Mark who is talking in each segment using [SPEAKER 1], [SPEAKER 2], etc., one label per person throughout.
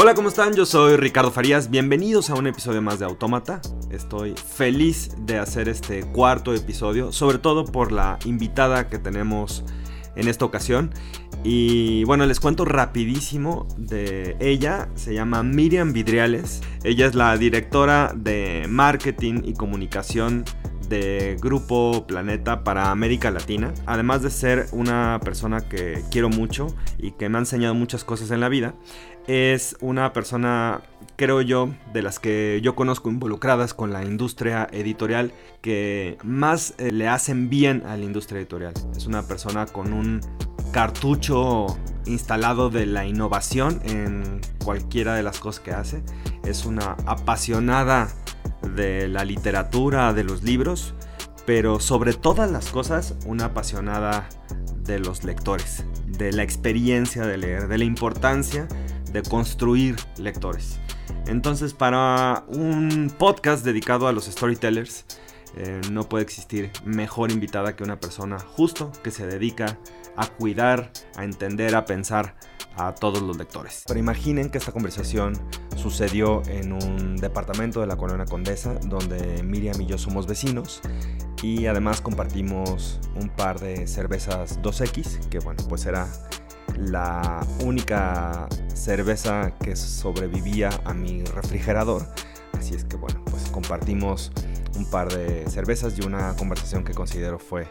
[SPEAKER 1] Hola, ¿cómo están? Yo soy Ricardo Farías. Bienvenidos a un episodio más de Autómata. Estoy feliz de hacer este cuarto episodio, sobre todo por la invitada que tenemos en esta ocasión. Y bueno, les cuento rapidísimo de ella. Se llama Miriam Vidriales. Ella es la directora de marketing y comunicación de Grupo Planeta para América Latina. Además de ser una persona que quiero mucho y que me ha enseñado muchas cosas en la vida, es una persona, creo yo, de las que yo conozco involucradas con la industria editorial que más eh, le hacen bien a la industria editorial. Es una persona con un cartucho instalado de la innovación en cualquiera de las cosas que hace. Es una apasionada de la literatura, de los libros, pero sobre todas las cosas una apasionada de los lectores, de la experiencia de leer, de la importancia de construir lectores. Entonces para un podcast dedicado a los storytellers, eh, no puede existir mejor invitada que una persona justo que se dedica a cuidar, a entender, a pensar a todos los lectores. Pero imaginen que esta conversación sucedió en un departamento de la Colonia Condesa, donde Miriam y yo somos vecinos y además compartimos un par de cervezas 2X, que bueno, pues era la única cerveza que sobrevivía a mi refrigerador. Así es que bueno, pues compartimos un par de cervezas y una conversación que considero fue,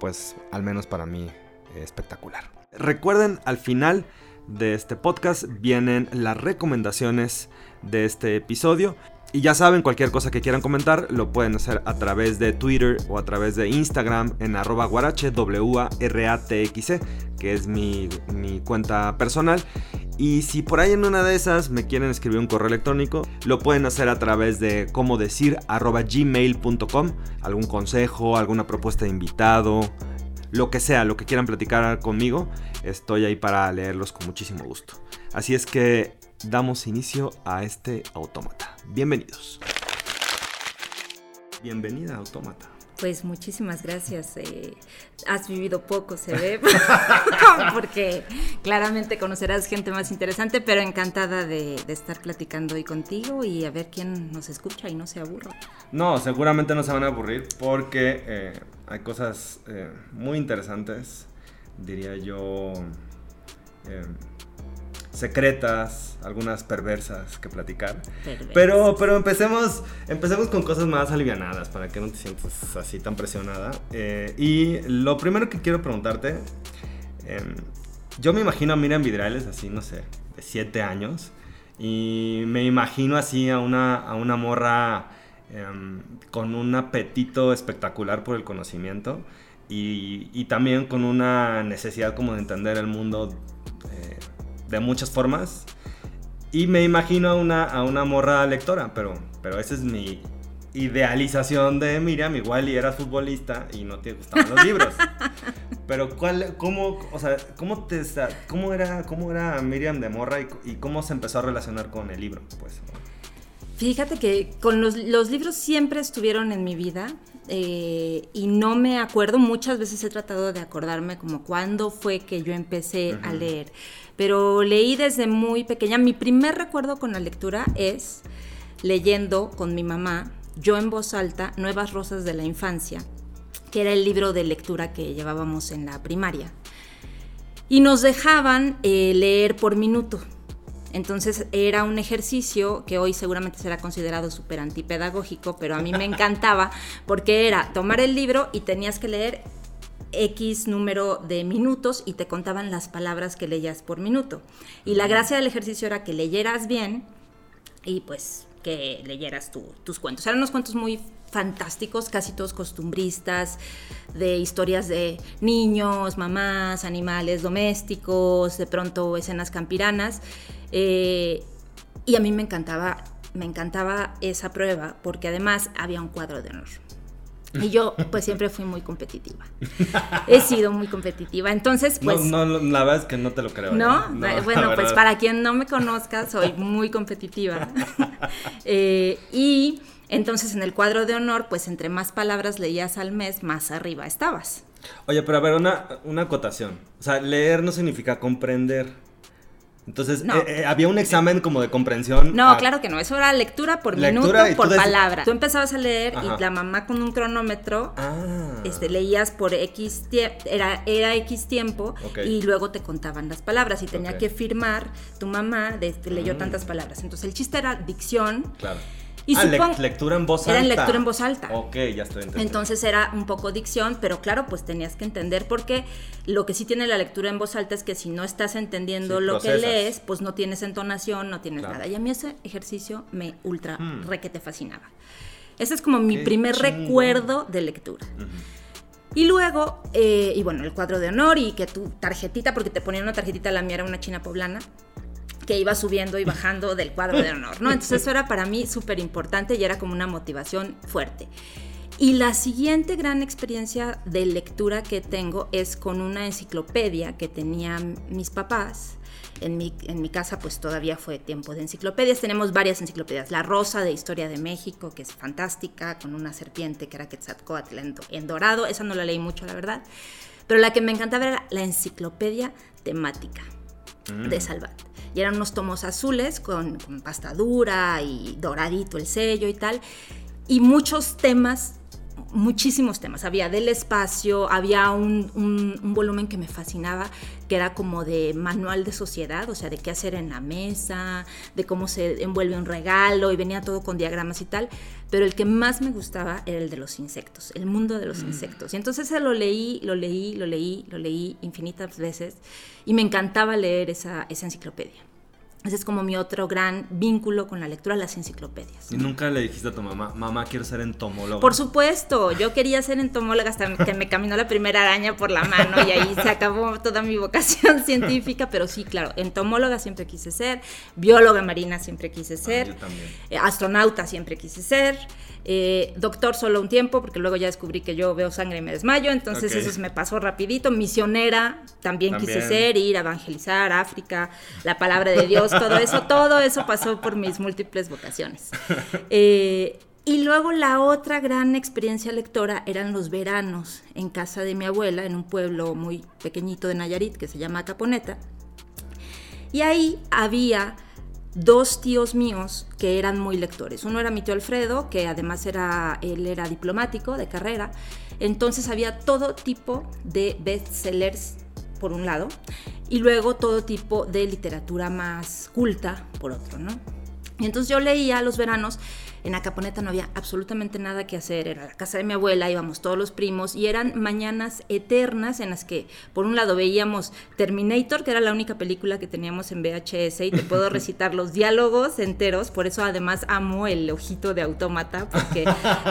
[SPEAKER 1] pues al menos para mí, espectacular. Recuerden, al final de este podcast vienen las recomendaciones de este episodio. Y ya saben, cualquier cosa que quieran comentar lo pueden hacer a través de Twitter o a través de Instagram en arroba guarache, W-A-R-A-T-X-E, que es mi, cuenta personal. Y si por ahí en una de esas me quieren escribir un correo electrónico, lo pueden hacer a través de como decir gmail.com, algún consejo, alguna propuesta de invitado, lo que sea, lo que quieran platicar conmigo, estoy ahí para leerlos con muchísimo gusto. Así es que damos inicio a este autómata. Bienvenidos. Bienvenida, autómata.
[SPEAKER 2] Pues muchísimas gracias. Eh, has vivido poco, se ve, porque claramente conocerás gente más interesante, pero encantada de, estar platicando hoy contigo y a ver quién nos escucha y no se aburra.
[SPEAKER 1] No, seguramente no se van a aburrir porque eh, hay cosas eh, muy interesantes, diría yo secretas, algunas perversas que platicar. Pero, pero empecemos, empecemos con cosas más alivianadas para que no te sientas así tan presionada. Eh, y lo primero que quiero preguntarte, em, yo me imagino a Miriam Vidrales así, no sé, de 7 años. Y me imagino así a una, a una morra em, con un apetito espectacular por el conocimiento. Y, y, también con una necesidad como de entender el mundo eh, de muchas formas. Y me imagino a una, a una morra lectora, pero, pero esa es mi idealización de Miriam. Igual y eras futbolista y no te gustaban los libros. Pero ¿cuál, cómo, o sea, cómo, te, cómo, era, cómo era Miriam de morra y, cómo se empezó a relacionar con el libro? Pues.
[SPEAKER 2] Fíjate que con los, los libros siempre estuvieron en mi vida. Eh, y no me acuerdo, muchas veces he tratado de acordarme como cuándo fue que yo empecé a leer, pero leí desde muy pequeña. Mi primer recuerdo con la lectura es leyendo con mi mamá, yo en voz alta, Nuevas Rosas de la Infancia, que era el libro de lectura que llevábamos en la primaria. Y nos dejaban eh, leer por minuto. Entonces era un ejercicio que hoy seguramente será considerado súper antipedagógico, pero a mí me encantaba porque era tomar el libro y tenías que leer X número de minutos y te contaban las palabras que leías por minuto. Y la gracia del ejercicio era que leyeras bien y pues que leyeras tus cuentos. Eran unos cuentos muy fantásticos, casi todos costumbristas, de historias de niños, mamás, animales domésticos, de pronto escenas campiranas. Eh, y a mí me encantaba, me encantaba esa prueba porque además había un cuadro de honor. Y yo, pues siempre fui muy competitiva. He sido muy competitiva. Entonces, pues.
[SPEAKER 1] No, no la verdad es que no te lo creo.
[SPEAKER 2] No, ¿eh? bueno, pues para quien no me conozca, soy muy competitiva. Eh, y entonces en el cuadro de honor, pues entre más palabras leías al mes, más arriba estabas.
[SPEAKER 1] Oye, pero a ver, una, una acotación. O sea, leer no significa comprender. Entonces,
[SPEAKER 2] No.
[SPEAKER 1] eh, eh, había un examen como de comprensión.
[SPEAKER 2] No,
[SPEAKER 1] a-
[SPEAKER 2] claro que no, eso era lectura por
[SPEAKER 1] Lectura
[SPEAKER 2] minuto, por
[SPEAKER 1] tú des-
[SPEAKER 2] palabra. Tú empezabas a leer
[SPEAKER 1] Ajá.
[SPEAKER 2] y la mamá con un cronómetro
[SPEAKER 1] Ah.
[SPEAKER 2] este, leías por X tiempo, era, era X tiempo y luego te contaban las palabras y tenía que firmar tu mamá de que leyó
[SPEAKER 1] Mm.
[SPEAKER 2] tantas palabras. Entonces el chiste era dicción.
[SPEAKER 1] Claro.
[SPEAKER 2] Y
[SPEAKER 1] ah,
[SPEAKER 2] supon-
[SPEAKER 1] lectura en voz alta.
[SPEAKER 2] Era en lectura en voz alta.
[SPEAKER 1] Ok, ya estoy entendiendo.
[SPEAKER 2] Entonces era un poco dicción, pero claro, pues tenías que entender porque lo que sí tiene la lectura en voz alta es que si no estás entendiendo
[SPEAKER 1] Sí,
[SPEAKER 2] lo
[SPEAKER 1] procesas.
[SPEAKER 2] que lees, pues no tienes entonación, no tienes
[SPEAKER 1] Claro.
[SPEAKER 2] nada. Y a mí ese ejercicio me ultra
[SPEAKER 1] Hmm.
[SPEAKER 2] requete fascinaba. Ese es como mi
[SPEAKER 1] Qué
[SPEAKER 2] primer recuerdo de lectura. Y luego, eh, y bueno, el cuadro de honor y que tu tarjetita, porque te ponían una tarjetita, la mía era una china poblana, que iba subiendo y bajando del cuadro de honor, ¿no? Entonces eso era para mí súper importante y era como una motivación fuerte. Y la siguiente gran experiencia de lectura que tengo es con una enciclopedia que tenían mis papás. En mi, en mi casa pues todavía fue tiempo de enciclopedias. Tenemos varias enciclopedias. La Rosa de Historia de México, que es fantástica, con una serpiente que era Quetzalcóatl en, do- en dorado. Esa no la leí mucho, la verdad. Pero la que me encantaba era la enciclopedia temática
[SPEAKER 1] Mm.
[SPEAKER 2] de Salvat. Y eran unos tomos azules con, con pasta dura y doradito el sello y tal. Y muchos temas, muchísimos temas. Había del espacio, había un, un- un volumen que me fascinaba, que era como de manual de sociedad, o sea, de qué hacer en la mesa, de cómo se envuelve un regalo, y venía todo con diagramas y tal. Pero el que más me gustaba era el de los insectos, el mundo de los insectos. Y entonces se lo leí, lo leí, lo leí, lo leí infinitas veces, y me encantaba leer esa, esa enciclopedia. Ese es como mi otro gran vínculo con la lectura, las enciclopedias.
[SPEAKER 1] Y nunca le dijiste a tu mamá, mamá, quiero ser entomóloga.
[SPEAKER 2] Por supuesto, yo quería ser entomóloga hasta que me caminó la primera araña por la mano y ahí se acabó toda mi vocación científica, pero sí, claro, entomóloga siempre quise ser, bióloga marina siempre quise
[SPEAKER 1] Ah,
[SPEAKER 2] ser,
[SPEAKER 1] yo también.
[SPEAKER 2] eh, astronauta siempre quise ser, eh, doctor solo un tiempo, porque luego ya descubrí que yo veo sangre y me desmayo, entonces eso me pasó rapidito, misionera también, quise
[SPEAKER 1] También.
[SPEAKER 2] ser, ir a evangelizar África, la palabra de Dios, todo eso, todo eso pasó por mis múltiples vocaciones. Eh, y luego la otra gran experiencia lectora eran los veranos en casa de mi abuela, en un pueblo muy pequeñito de Nayarit que se llama Caponeta. Y ahí había dos tíos míos que eran muy lectores. Uno era mi tío Alfredo, que además era, él era diplomático de carrera. Entonces había todo tipo de bestsellers por un lado y luego todo tipo de literatura más culta por otro, ¿no? Y entonces yo leía los veranos, en Acaponeta no había absolutamente nada que hacer, era la casa de mi abuela, íbamos todos los primos y eran mañanas eternas en las que por un lado veíamos Terminator, que era la única película que teníamos en VHS y te puedo recitar los diálogos enteros, por eso además amo el ojito de autómata, porque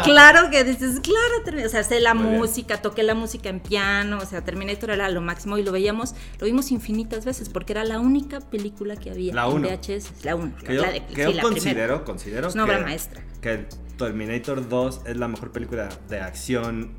[SPEAKER 2] claro que dices, claro, Terminator", o sea, sé la
[SPEAKER 1] Muy bien.
[SPEAKER 2] música, toqué la música en piano, o sea, Terminator era lo máximo y lo veíamos, lo vimos infinitas veces porque era la única película que había
[SPEAKER 1] La
[SPEAKER 2] en
[SPEAKER 1] uno.
[SPEAKER 2] VHS, la 1,
[SPEAKER 1] Que yo,
[SPEAKER 2] la de
[SPEAKER 1] que
[SPEAKER 2] sí,
[SPEAKER 1] yo
[SPEAKER 2] la
[SPEAKER 1] considero,
[SPEAKER 2] primera.
[SPEAKER 1] considero
[SPEAKER 2] Es una obra maestra.
[SPEAKER 1] Que Terminator 2 es la mejor película de acción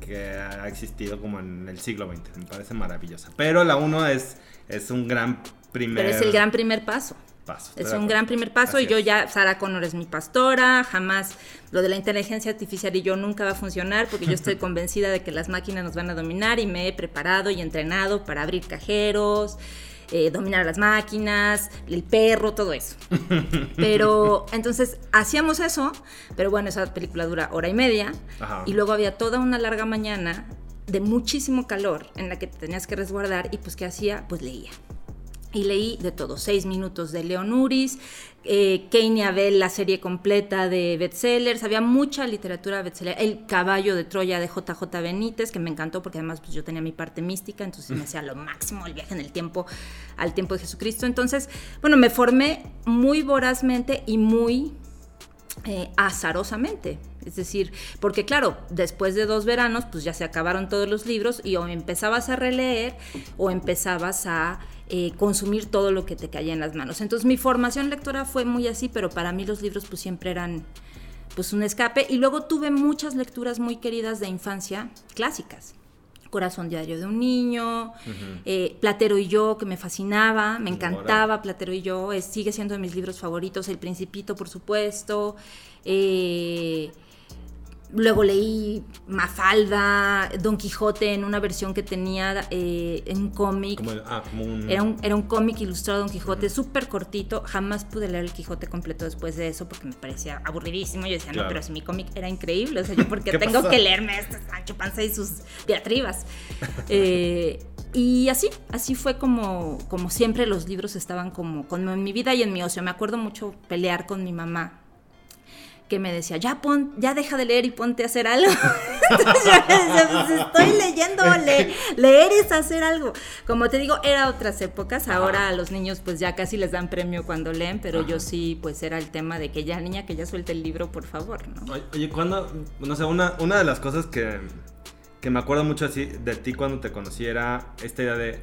[SPEAKER 1] que ha existido como en el siglo XX. Me parece maravillosa. Pero la 1 es, es un gran primer
[SPEAKER 2] Pero es el gran primer paso.
[SPEAKER 1] paso.
[SPEAKER 2] Es un gran primer paso
[SPEAKER 1] Así
[SPEAKER 2] y yo ya, Sarah Connor es mi pastora, jamás lo de la inteligencia artificial y yo nunca va a funcionar porque yo estoy convencida de que las máquinas nos van a dominar y me he preparado y entrenado para abrir cajeros, eh, dominar a las máquinas, el perro, todo eso. Pero entonces hacíamos eso, pero bueno, esa película dura hora y media
[SPEAKER 1] Ajá.
[SPEAKER 2] y luego había toda una larga mañana de muchísimo calor en la que te tenías que resguardar y pues ¿qué hacía? Pues leía. Y leí de todo, seis minutos de Leon Uris, eh, Kane y Abel, la serie completa de bestsellers, había mucha literatura bestseller, El caballo de Troya de JJ Benítez, que me encantó porque además pues, yo tenía mi parte mística, entonces me hacía lo máximo el viaje en el tiempo, al tiempo de Jesucristo. Entonces, bueno, me formé muy vorazmente y muy eh, azarosamente. Es decir, porque claro, después de dos veranos, pues ya se acabaron todos los libros y o empezabas a releer o empezabas a eh, consumir todo lo que te caía en las manos. Entonces mi formación lectora fue muy así, pero para mí los libros pues siempre eran pues un escape. Y luego tuve muchas lecturas muy queridas de infancia, clásicas. Corazón diario de un niño, eh, Platero y yo, que me fascinaba, me encantaba Platero y yo, es- sigue siendo de mis libros favoritos, El Principito, por supuesto. eh, Luego leí Mafalda, Don Quijote en una versión que tenía eh, en un cómic.
[SPEAKER 1] Ah, un...
[SPEAKER 2] Era un, era un cómic ilustrado Don Quijote, súper cortito. Jamás pude leer el Quijote completo después de eso porque me parecía aburridísimo. Yo decía, no, pero si mi cómic era increíble, o sea, yo porque tengo que leerme este Sancho Panza y sus diatribas. eh, y así, así fue como, como siempre los libros estaban como, como en mi vida y en mi ocio. Me acuerdo mucho pelear con mi mamá que me decía, ya pon, ya deja de leer y ponte a hacer algo. Entonces yo decía, pues estoy leyendo, leer es hacer algo. Como te digo, era otras épocas, ahora a los niños pues ya casi les dan premio cuando leen, pero yo sí pues era el tema de que ya niña, que ya suelte el libro, por favor, ¿no?
[SPEAKER 1] Oye, cuando, no sé, una, una de las cosas que, que me acuerdo mucho así de ti cuando te conocí era esta idea de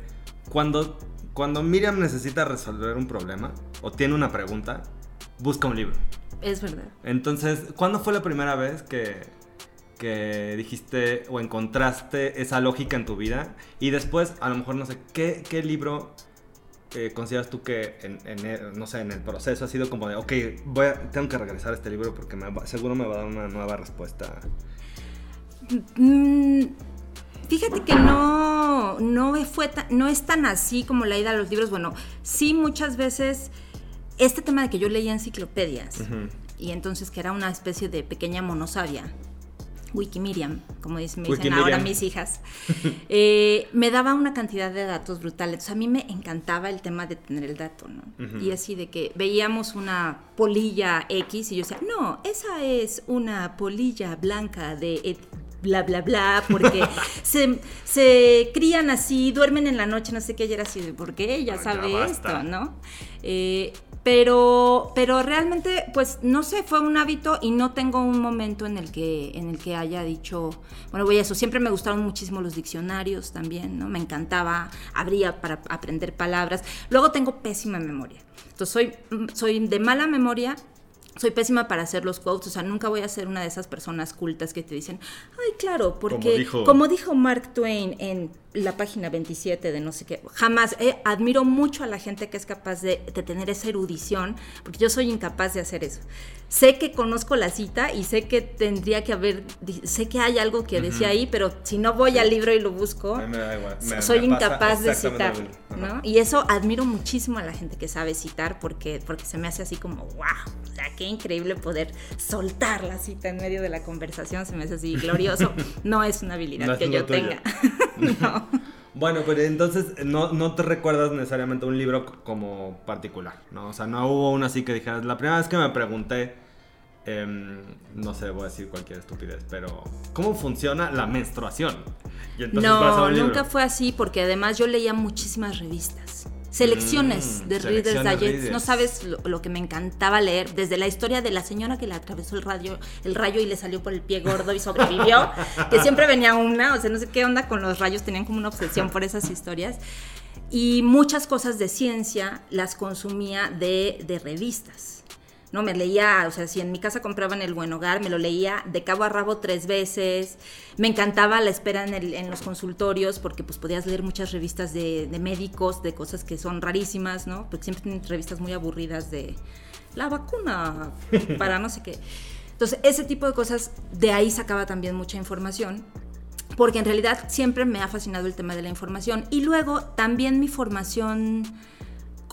[SPEAKER 1] cuando, cuando Miriam necesita resolver un problema o tiene una pregunta, busca un libro.
[SPEAKER 2] Es verdad.
[SPEAKER 1] Entonces, ¿cuándo fue la primera vez que, que dijiste o encontraste esa lógica en tu vida? Y después, a lo mejor, no sé, ¿qué, qué libro eh, consideras tú que, en, no sé, en el proceso ha sido como de, ok, voy a, tengo que regresar a este libro porque seguro me va a dar una nueva respuesta?
[SPEAKER 2] Mm, fíjate que no, no, fue no es tan así como la ida a los libros. Bueno, sí muchas veces este tema de que yo leía enciclopedias y entonces que era una especie de pequeña monosabia, Wikimiriam, como dicen, me dicen ahora mis hijas, eh, me daba una cantidad de datos brutales. a mí me encantaba el tema de tener el dato, ¿no? Y así de que veíamos una polilla X y yo decía, no, esa es una polilla blanca de bla, bla, bla, porque se, se, crían así, duermen en la noche, no sé qué, y era así de, ¿por qué? Ya sabe esto, ¿no? Eh, pero, pero realmente, pues no sé, fue un hábito y no tengo un momento en el que, en el que haya dicho, bueno, voy a eso. Siempre me gustaron muchísimo los diccionarios también, ¿no? Me encantaba, abría para aprender palabras. Luego tengo pésima memoria. Entonces soy, soy de mala memoria soy pésima para hacer los quotes, o sea, nunca voy a ser una de esas personas cultas que te dicen, ay, claro, porque como dijo, Mark Twain en la página 27 de no sé qué, jamás, eh, admiro mucho a la gente que es capaz de, tener esa erudición, porque yo soy incapaz de hacer eso. Sé que conozco la cita y sé que tendría que haber, sé que hay algo que decía ahí, pero si no voy al libro y lo busco, soy incapaz de citar, ¿no? Y eso admiro muchísimo a la gente que sabe citar porque, porque se me hace así como, wow, o sea, qué increíble poder soltar la cita en medio de la conversación, se me hace así glorioso. No es una habilidad que yo tenga. no.
[SPEAKER 1] Bueno, pero entonces no, no, te recuerdas necesariamente un libro como particular, ¿no? O sea, no hubo uno así que dijeras, la primera vez que me pregunté, em, no sé, voy a decir cualquier estupidez, pero ¿cómo funciona la menstruación?
[SPEAKER 2] no, nunca fue así porque además yo leía muchísimas revistas selecciones mm, de Reader's Digest. No sabes lo, que me encantaba leer, desde la historia de la señora que le atravesó el rayo, el rayo y le salió por el pie gordo y sobrevivió, que siempre venía una, o sea, no sé qué onda con los rayos, tenían como una obsesión por esas historias. Y muchas cosas de ciencia las consumía de, de revistas. ¿No? Me leía, o sea, si en mi casa compraban el Buen Hogar, me lo leía de cabo a rabo tres veces. Me encantaba la espera en, los consultorios porque pues podías leer muchas revistas de, médicos, de cosas que son rarísimas, ¿no? Porque siempre tienen revistas muy aburridas de la vacuna para no sé qué. Entonces, ese tipo de cosas, de ahí sacaba también mucha información porque en realidad siempre me ha fascinado el tema de la información. Y luego también mi formación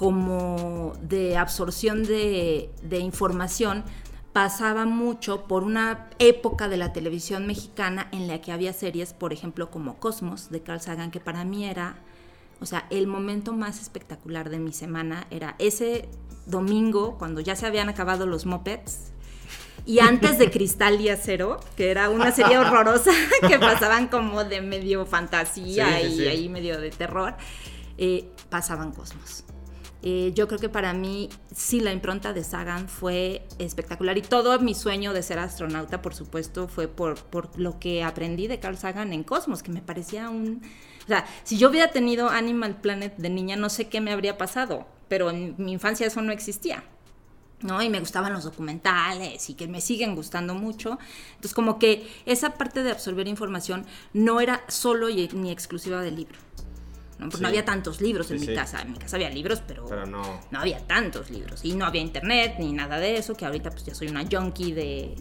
[SPEAKER 2] como de absorción de, información pasaba mucho por una época de la televisión mexicana en la que había series, por ejemplo, como Cosmos de Carl Sagan, que para mí era, o sea, el momento más espectacular de mi semana era ese domingo cuando ya se habían acabado los mopeds y antes de Cristal y Acero, que era una serie horrorosa que pasaban como de medio fantasía y ahí medio de terror, eh, pasaban Cosmos. Eh, yo creo que para mí sí la impronta de Sagan fue espectacular y todo mi sueño de ser astronauta, por supuesto, fue por, por lo que aprendí de Carl Sagan en Cosmos, que me parecía un... O sea, si yo hubiera tenido Animal Planet de niña, no sé qué me habría pasado, pero en mi infancia eso no existía. ¿no? Y me gustaban los documentales y que me siguen gustando mucho. Entonces, como que esa parte de absorber información no era solo y, ni exclusiva del libro. ¿No? no había tantos libros en mi casa. En mi casa había libros, pero, no. no. había tantos libros. Y no había internet ni nada de eso, que ahorita pues ya soy una junkie de,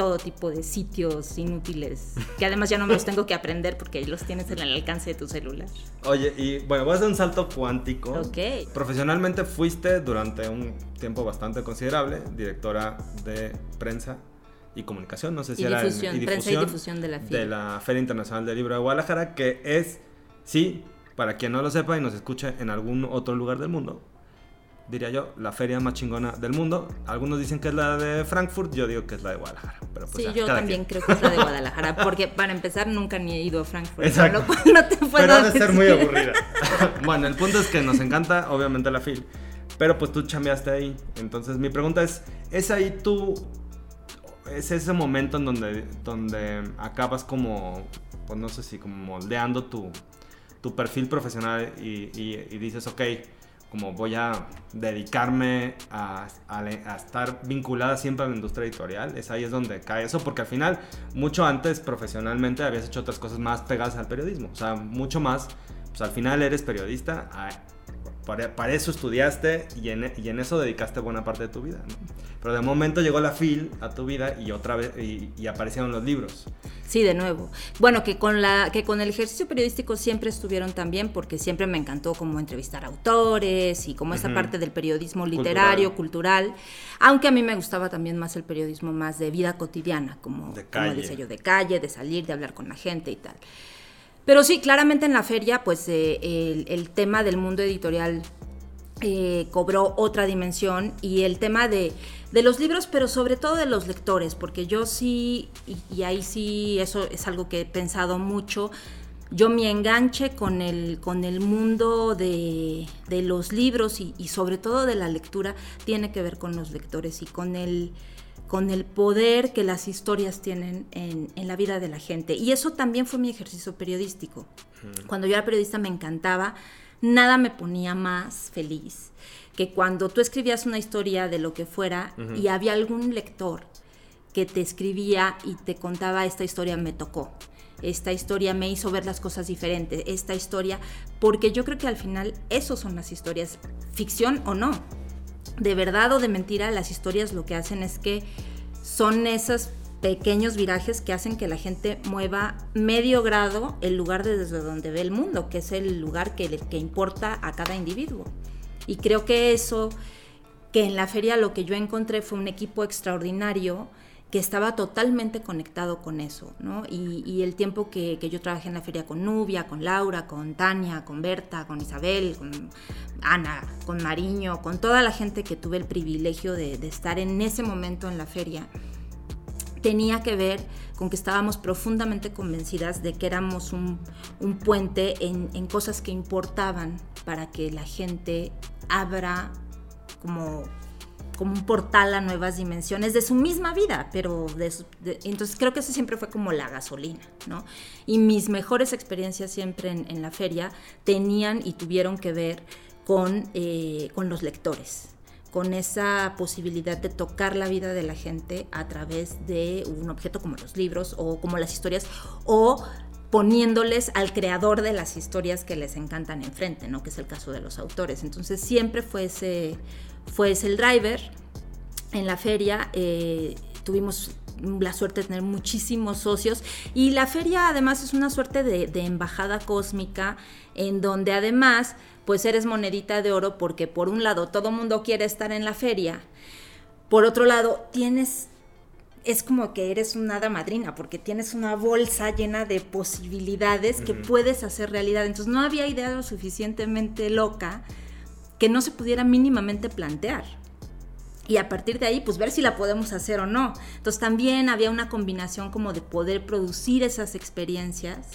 [SPEAKER 2] todo tipo de sitios inútiles, que además ya no me los tengo que aprender porque los tienes en el alcance de tu celular.
[SPEAKER 1] Oye, y bueno, voy a hacer un salto cuántico.
[SPEAKER 2] Ok.
[SPEAKER 1] Profesionalmente fuiste durante un tiempo bastante considerable directora de prensa y comunicación, no sé si
[SPEAKER 2] Y
[SPEAKER 1] era en-
[SPEAKER 2] difusión, prensa y difusión de la FIL.
[SPEAKER 1] de la Feria Internacional del Libro de Guadalajara, que es, sí, para quien no lo sepa y nos escuche en algún otro lugar del mundo, diría yo, la feria más chingona del mundo. Algunos dicen que es la de Frankfurt, yo digo que es la de Guadalajara. Pero pues
[SPEAKER 2] Sí,
[SPEAKER 1] ya,
[SPEAKER 2] yo también
[SPEAKER 1] quien.
[SPEAKER 2] creo que es la de Guadalajara, porque para empezar nunca ni he ido a Frankfurt.
[SPEAKER 1] Exacto.
[SPEAKER 2] cual no te puedo
[SPEAKER 1] Pero ha de ser muy aburrida. bueno, el punto es que nos encanta, obviamente, la FIL. Pero pues tú chambeaste ahí. Entonces mi pregunta es, ¿es ahí tú, es ese momento en donde, donde acabas como, pues no sé si como moldeando tu, tu perfil profesional y, dices, ok, como voy a dedicarme a, estar vinculada siempre a la industria editorial, es ahí es donde cae eso, porque al final, mucho antes profesionalmente habías hecho otras cosas más pegadas al periodismo, o sea, mucho más, pues al final eres periodista, para, para eso estudiaste y en, y en eso dedicaste buena parte de tu vida, ¿no? Pero de momento llegó la FIL a tu vida y otra vez, y, y aparecieron los libros.
[SPEAKER 2] Sí, de nuevo. Bueno, que con la que con el ejercicio periodístico siempre estuvieron también porque siempre me encantó como entrevistar autores y como esa
[SPEAKER 1] Ujú.
[SPEAKER 2] parte del periodismo literario, cultural. aunque a mí me gustaba también más el periodismo más de vida cotidiana, como,
[SPEAKER 1] De
[SPEAKER 2] como
[SPEAKER 1] calle.
[SPEAKER 2] decía yo, de calle, de salir, de hablar con la gente y tal. Pero sí, claramente en la feria, pues eh, el, tema del mundo editorial eh, cobró otra dimensión y el tema de, de los libros, pero sobre todo de los lectores, porque yo sí, y, y ahí sí, eso es algo que he pensado mucho, yo mi enganche con el, con el mundo de, de los libros y, y sobre todo de la lectura tiene que ver con los lectores y con el, con el poder que las historias tienen en, en la vida de la gente. Y eso también fue mi ejercicio periodístico. Cuando yo era periodista me encantaba, nada me ponía más feliz que cuando tú escribías una historia de lo que fuera y había algún lector que te escribía y te contaba esta historia me tocó. Esta historia me hizo ver las cosas diferentes. Esta historia, porque yo creo que al final eso son las historias, ficción o no de verdad o de mentira, las historias lo que hacen es que son esos pequeños virajes que hacen que la gente mueva medio grado el lugar desde donde ve el mundo, que es el lugar que, que importa a cada individuo. Y creo que eso, que en la feria lo que yo encontré fue un equipo extraordinario que estaba totalmente conectado con eso, ¿no? Y, el tiempo que, yo trabajé en la feria con Nubia, con Laura, con Tania, con Berta, con Isabel, con Ana, con Mariño, con toda la gente que tuve el privilegio de, estar en ese momento en la feria, tenía que ver con que estábamos profundamente convencidas de que éramos un, un puente en, en, cosas que importaban para que la gente abra como como un portal a nuevas dimensiones de su misma vida, pero de, entonces creo que eso siempre fue como la gasolina, ¿no? Y mis mejores experiencias siempre en, en la feria tenían y tuvieron que ver con, eh, con los lectores, con esa posibilidad de tocar la vida de la gente a través de un objeto como los libros o como las historias o poniéndoles al creador de las historias que les encantan enfrente, ¿no? Que es el caso de los autores. Entonces siempre fue ese, fue el driver. En la feria eh, tuvimos la suerte de tener muchísimos socios y la feria además es una suerte de, de embajada cósmica en donde además pues eres monedita de oro porque por un lado todo mundo quiere estar en la feria, por otro lado tienes es como que eres una hada madrina, porque tienes una bolsa llena de posibilidades que uh -huh. puedes hacer realidad. Entonces no había idea lo suficientemente loca que no se pudiera mínimamente plantear. Y a partir de ahí, pues ver si la podemos hacer o no. Entonces también había una combinación como de poder producir esas experiencias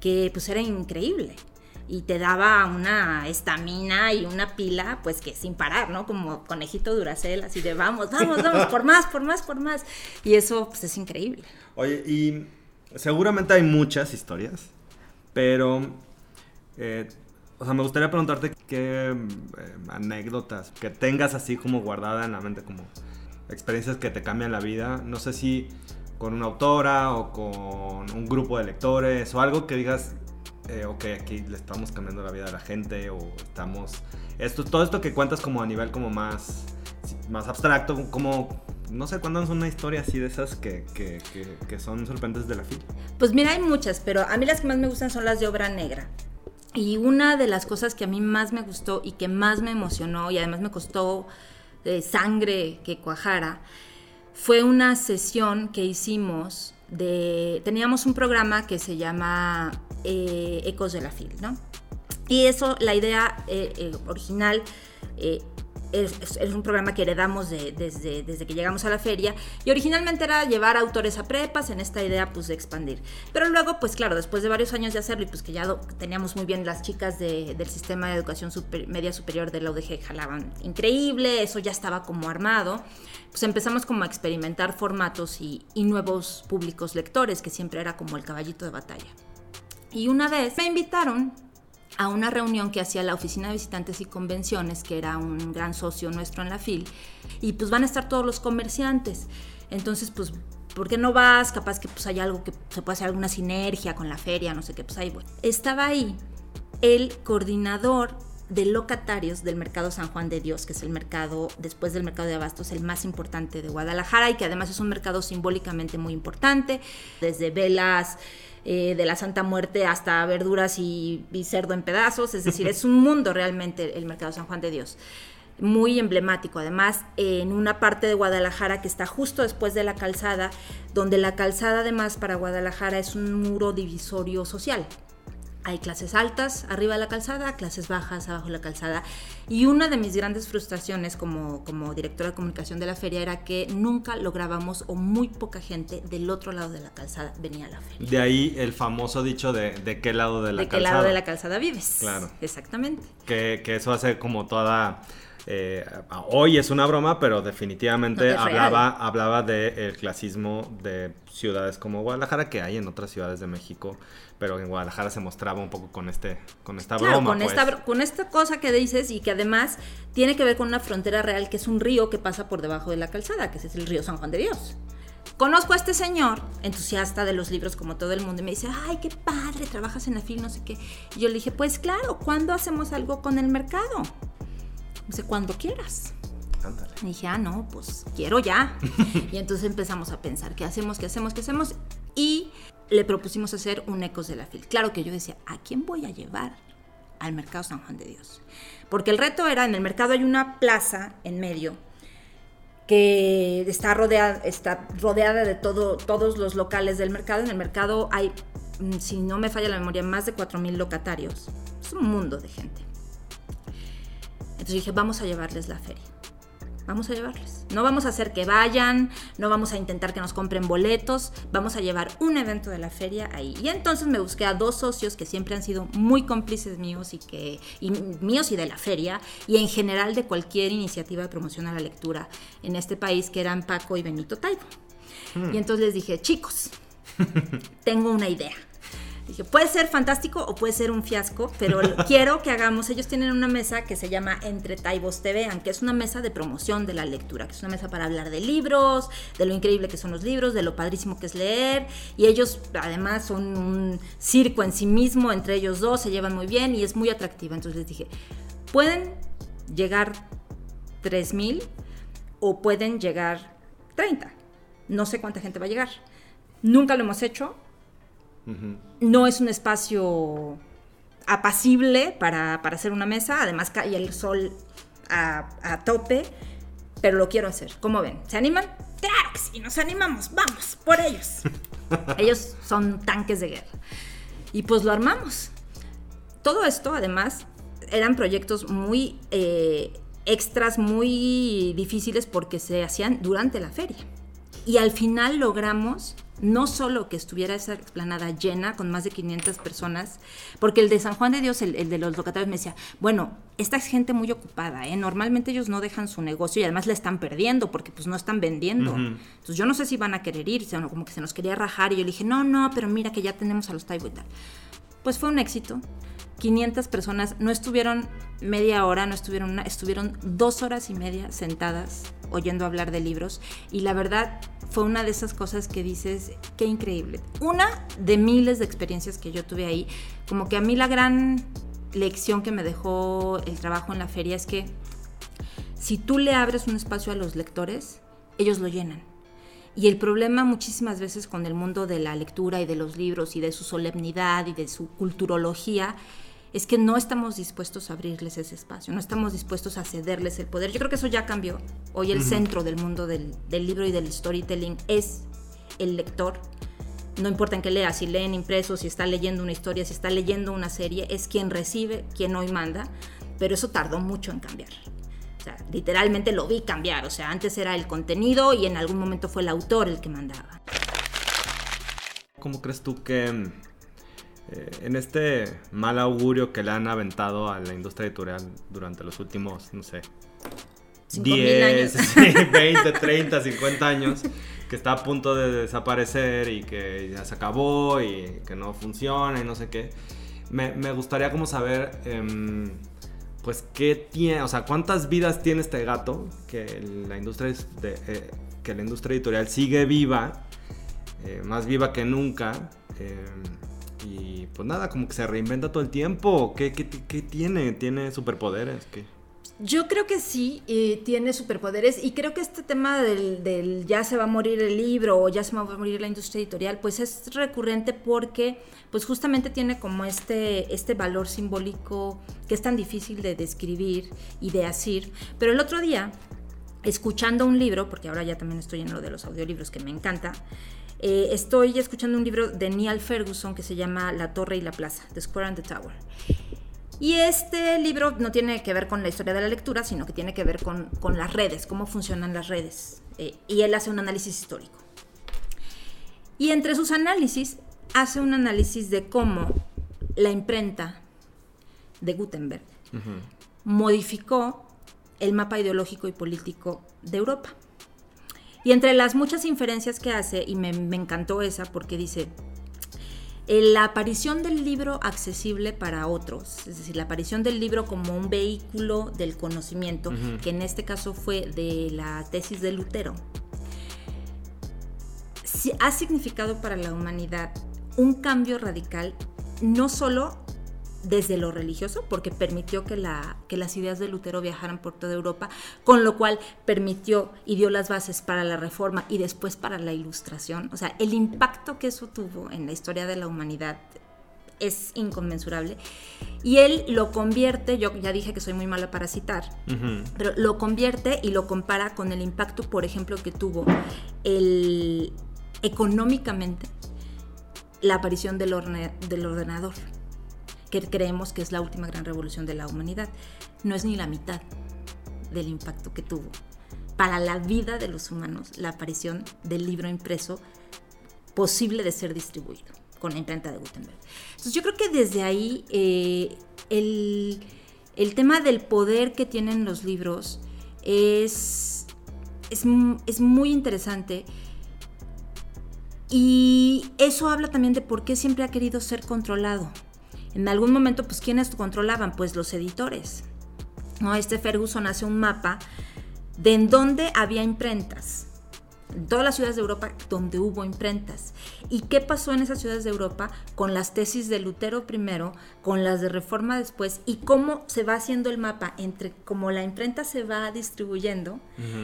[SPEAKER 2] que pues era increíble y te daba una estamina y una pila, pues que sin parar, ¿no? Como conejito duracel, así de vamos, vamos, vamos, por más, por más, por más. Y eso, pues es increíble.
[SPEAKER 1] Oye, y seguramente hay muchas historias, pero, eh, o sea, me gustaría preguntarte qué eh, anécdotas que tengas así como guardada en la mente, como experiencias que te cambian la vida. No sé si con una autora o con un grupo de lectores o algo que digas, eh, ok, aquí le estamos cambiando la vida a la gente o estamos... Esto, todo esto que cuentas como a nivel como más, más abstracto, ¿cómo, no sé, es una historia así de esas que, que, que, son sorprendentes de la FIL.
[SPEAKER 2] Pues mira, hay muchas, pero a mí las que más me gustan son las de obra negra. Y una de las cosas que a mí más me gustó y que más me emocionó y además me costó eh, sangre que cuajara, fue una sesión que hicimos de... Teníamos un programa que se llama eh, Ecos de la FIL, ¿no? Y eso, la idea eh, original es, un programa que heredamos desde, desde que llegamos a la feria y originalmente era llevar autores a prepas en esta idea pues de expandir. Pero luego pues claro, después de varios años de hacerlo y pues que ya teníamos muy bien las chicas del sistema de educación media superior de la UDG jalaban increíble, eso ya estaba como armado, pues empezamos como a experimentar formatos y, y nuevos públicos lectores que siempre era como el caballito de batalla. Y una vez me invitaron a una reunión que hacía la Oficina de Visitantes y Convenciones, que era un gran socio nuestro en la FIL, y pues van a estar todos los comerciantes. Entonces, pues, ¿por qué no vas? Capaz que pues hay algo que se puede hacer alguna sinergia con la feria, no sé qué, pues ahí, bueno. Estaba ahí el coordinador de locatarios del mercado San Juan de Dios, que es el mercado, después del mercado de abastos, el más importante de Guadalajara y que además es un mercado simbólicamente muy importante, desde velas, eh, de la Santa Muerte hasta verduras y, cerdo en pedazos, es decir, es un mundo realmente el mercado San Juan de Dios muy emblemático. Además, en una parte de Guadalajara que está justo después de la calzada, donde la calzada además para Guadalajara es un muro divisorio social hay clases altas arriba de la calzada, clases bajas abajo de la calzada. Y una de mis grandes frustraciones como, como directora de comunicación de la feria era que nunca lográbamos o muy poca gente del otro lado de la calzada venía a la feria.
[SPEAKER 1] De ahí el famoso dicho de, de qué lado de la calzada.
[SPEAKER 2] De qué lado de la calzada vives.
[SPEAKER 1] Claro.
[SPEAKER 2] Exactamente.
[SPEAKER 1] Que, que eso hace como toda... Eh, hoy es una broma, pero definitivamente hablaba, hablaba del clasismo de ciudades como Guadalajara, que hay en otras ciudades de México pero en Guadalajara se mostraba un poco con este con esta broma
[SPEAKER 2] con esta pues. con esta cosa que dices y que además tiene que ver con una frontera real que es un río que pasa por debajo de la calzada que es el río San Juan de Dios Conozco a este señor, entusiasta de los libros como todo el mundo, y me dice, ay, qué padre, trabajas en la FIL, no sé qué. Y yo le dije, pues claro, ¿cuándo hacemos algo con el mercado? Dice, cuando quieras. Y dije, ah, no, pues quiero ya. y entonces empezamos a pensar, ¿qué hacemos, qué hacemos, qué hacemos? Y le propusimos hacer un Ecos de la FIL. Claro que yo decía, ¿a quién voy a llevar al Mercado San Juan de Dios? Porque el reto era, en el mercado hay una plaza en medio que está rodeada, está rodeada de todo, todos los locales del mercado. En el mercado hay, mm, si no me falla la memoria, más de 4.000 locatarios. Es un mundo de gente. Entonces dije, vamos a llevarles la feria vamos a llevarles. No vamos a hacer que vayan, no vamos a intentar que nos compren boletos, vamos a llevar un evento de la feria ahí. Y entonces me busqué a dos socios que siempre han sido muy cómplices míos y que y míos y de la feria y en general de cualquier iniciativa de promoción a la lectura en este país que eran Paco y Benito Taibo. Hmm. Y entonces les dije, "Chicos, tengo una idea." Dije, puede ser fantástico o puede ser un fiasco, pero quiero que hagamos, ellos tienen una mesa que se llama Entre Taibos Te Vean, que es una mesa de promoción de la lectura, que es una mesa para hablar de libros, de lo increíble que son los libros, de lo padrísimo que es leer, y ellos además son un circo en sí mismo, entre ellos dos, se llevan muy bien y es muy atractiva. Entonces les dije, pueden llegar 3.000 o pueden llegar 30. No sé cuánta gente va a llegar. Nunca lo hemos hecho, no es un espacio apacible para, hacer una mesa, además cae el sol a, tope, pero lo quiero hacer. ¿Cómo ven? ¿Se animan? Claro que sí, nos animamos, vamos, por ellos. ellos son tanques de guerra. Y pues lo armamos. Todo esto, además, eran proyectos muy eh, extras, muy difíciles porque se hacían durante la feria. Y al final logramos no solo que estuviera esa explanada llena con más de 500 personas, porque el de San Juan de Dios, el, de los locatarios, me decía, bueno, esta es gente muy ocupada, ¿eh? normalmente ellos no dejan su negocio y además le están perdiendo porque pues no están vendiendo. Entonces yo no sé si van a querer ir, sino como que se nos quería rajar y yo le dije, no, no, pero mira que ya tenemos a los Taibo y tal. Pues fue un éxito. 500 personas no estuvieron media hora, no estuvieron una, estuvieron dos horas y media sentadas oyendo hablar de libros y la verdad fue una de esas cosas que dices, qué increíble. Una de miles de experiencias que yo tuve ahí, como que a mí la gran lección que me dejó el trabajo en la feria es que si tú le abres un espacio a los lectores, ellos lo llenan. Y el problema muchísimas veces con el mundo de la lectura y de los libros y de su solemnidad y de su culturología es que no estamos dispuestos a abrirles ese espacio, no estamos dispuestos a cederles el poder. Yo creo que eso ya cambió. Hoy el centro del mundo del, del, libro y del storytelling es el lector. No importa en qué lea, si leen impresos, si está leyendo una historia, si está leyendo una serie, es quien recibe, quien hoy manda, pero eso tardó mucho en cambiar. O sea, literalmente lo vi cambiar. O sea, antes era el contenido y en algún momento fue el autor el que mandaba.
[SPEAKER 1] ¿Cómo crees tú que eh, en este mal augurio que le han aventado a la industria editorial durante los últimos, no sé, 10, 20, 30, 50 años, que está a punto de desaparecer y que ya se acabó y que no funciona y no sé qué. Me, gustaría como saber, em, pues, qué tiene, o sea, cuántas vidas tiene este gato, que la industria, eh, que la industria editorial sigue viva, eh, más viva que nunca. Y pues nada, como que se reinventa todo el tiempo. ¿Qué, tiene? ¿Tiene superpoderes?
[SPEAKER 2] Yo creo que sí, tiene superpoderes y creo que este tema del, ya se va a morir el libro o ya se va a morir la industria editorial, pues es recurrente porque pues justamente tiene como este, este valor simbólico que es tan difícil de describir y de decir. Pero el otro día, escuchando un libro, porque ahora ya también estoy en lo de los audiolibros que me encanta, eh, estoy escuchando un libro de Neil Ferguson que se llama La Torre y la Plaza, The Square and the Tower. Y este libro no tiene que ver con la historia de la lectura, sino que tiene que ver con, las redes, cómo funcionan las redes. Eh, y él hace un análisis histórico. Y entre sus análisis, hace un análisis de cómo la imprenta de Gutenberg modificó el mapa ideológico y político de Europa. Y entre las muchas inferencias que hace, y me, encantó esa porque dice, la aparición del libro accesible para otros, es decir, la aparición del libro como un vehículo del conocimiento, que en este caso fue de la tesis de Lutero, ha significado para la humanidad un cambio radical, no solo desde lo religioso, porque permitió que, la, que las ideas de Lutero viajaran por toda Europa, con lo cual permitió y dio las bases para la reforma y después para la ilustración. O sea, el impacto que eso tuvo en la historia de la humanidad es inconmensurable. Y él lo convierte, yo ya dije que soy muy mala para citar, pero lo convierte y lo compara con el impacto, por ejemplo, que tuvo el, económicamente la aparición del, del ordenador que creemos que es la última gran revolución de la humanidad. No es ni la mitad del impacto que tuvo para la vida de los humanos la aparición del libro impreso posible de ser distribuido con la imprenta de Gutenberg. Entonces yo creo que desde ahí eh, el, el, tema del poder que tienen los libros es, es, es muy interesante y eso habla también de por qué siempre ha querido ser controlado. En algún momento, pues, ¿quiénes controlaban? Pues los editores. ¿no? Este Ferguson hace un mapa de en dónde había imprentas. En todas las ciudades de Europa donde hubo imprentas. ¿Y qué pasó en esas ciudades de Europa con las tesis de Lutero primero, con las de Reforma después, y cómo se va haciendo el mapa entre cómo la imprenta se va distribuyendo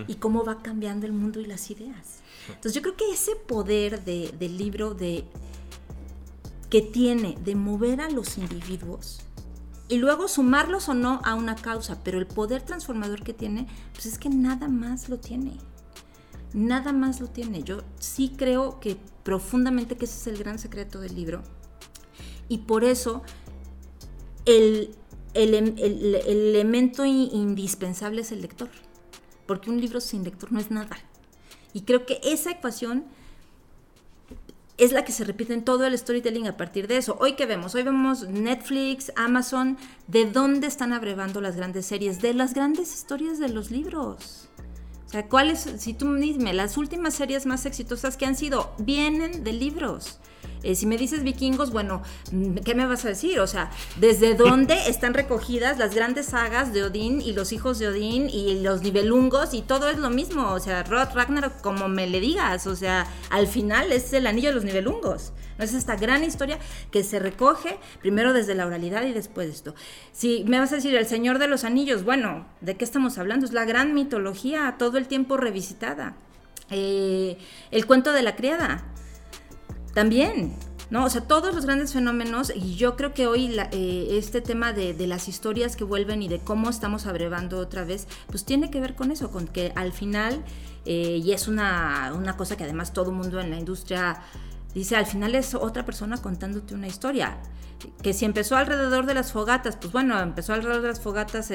[SPEAKER 2] y cómo va cambiando el mundo y las ideas? Entonces yo creo que ese poder del libro de que tiene de mover a los individuos y luego sumarlos o no a una causa, pero el poder transformador que tiene, pues es que nada más lo tiene. Nada más lo tiene. Yo sí creo que profundamente que ese es el gran secreto del libro. Y por eso el, el, el elemento indispensable es el lector. Porque un libro sin lector no es nada. Y creo que esa ecuación es la que se repite en todo el storytelling a partir de eso. Hoy que vemos, hoy vemos Netflix, Amazon, ¿de dónde están abrevando las grandes series? De las grandes historias de los libros. O sea, ¿cuáles, si tú dime, las últimas series más exitosas que han sido, vienen de libros? Eh, si me dices vikingos, bueno, mm, ¿qué me vas a decir? O sea, ¿desde dónde están recogidas las grandes sagas de Odín y los hijos de Odín y los nivelungos y todo es lo mismo? O sea, Rod Ragnar, como me le digas, o sea, al final es el anillo de los nivelungos. ¿no? Es esta gran historia que se recoge primero desde la oralidad y después de esto. Si me vas a decir el Señor de los Anillos, bueno, ¿de qué estamos hablando? Es la gran mitología todo el tiempo revisitada. Eh, el cuento de la criada, también. ¿no? O sea, todos los grandes fenómenos, y yo creo que hoy eh, este tema de, las historias que vuelven y de cómo estamos abrevando otra vez, pues tiene que ver con eso, con que al final, eh, y es una, una cosa que además todo mundo en la industria dice, al final es otra persona contándote una historia que si empezó alrededor de las fogatas, pues bueno, empezó alrededor de las fogatas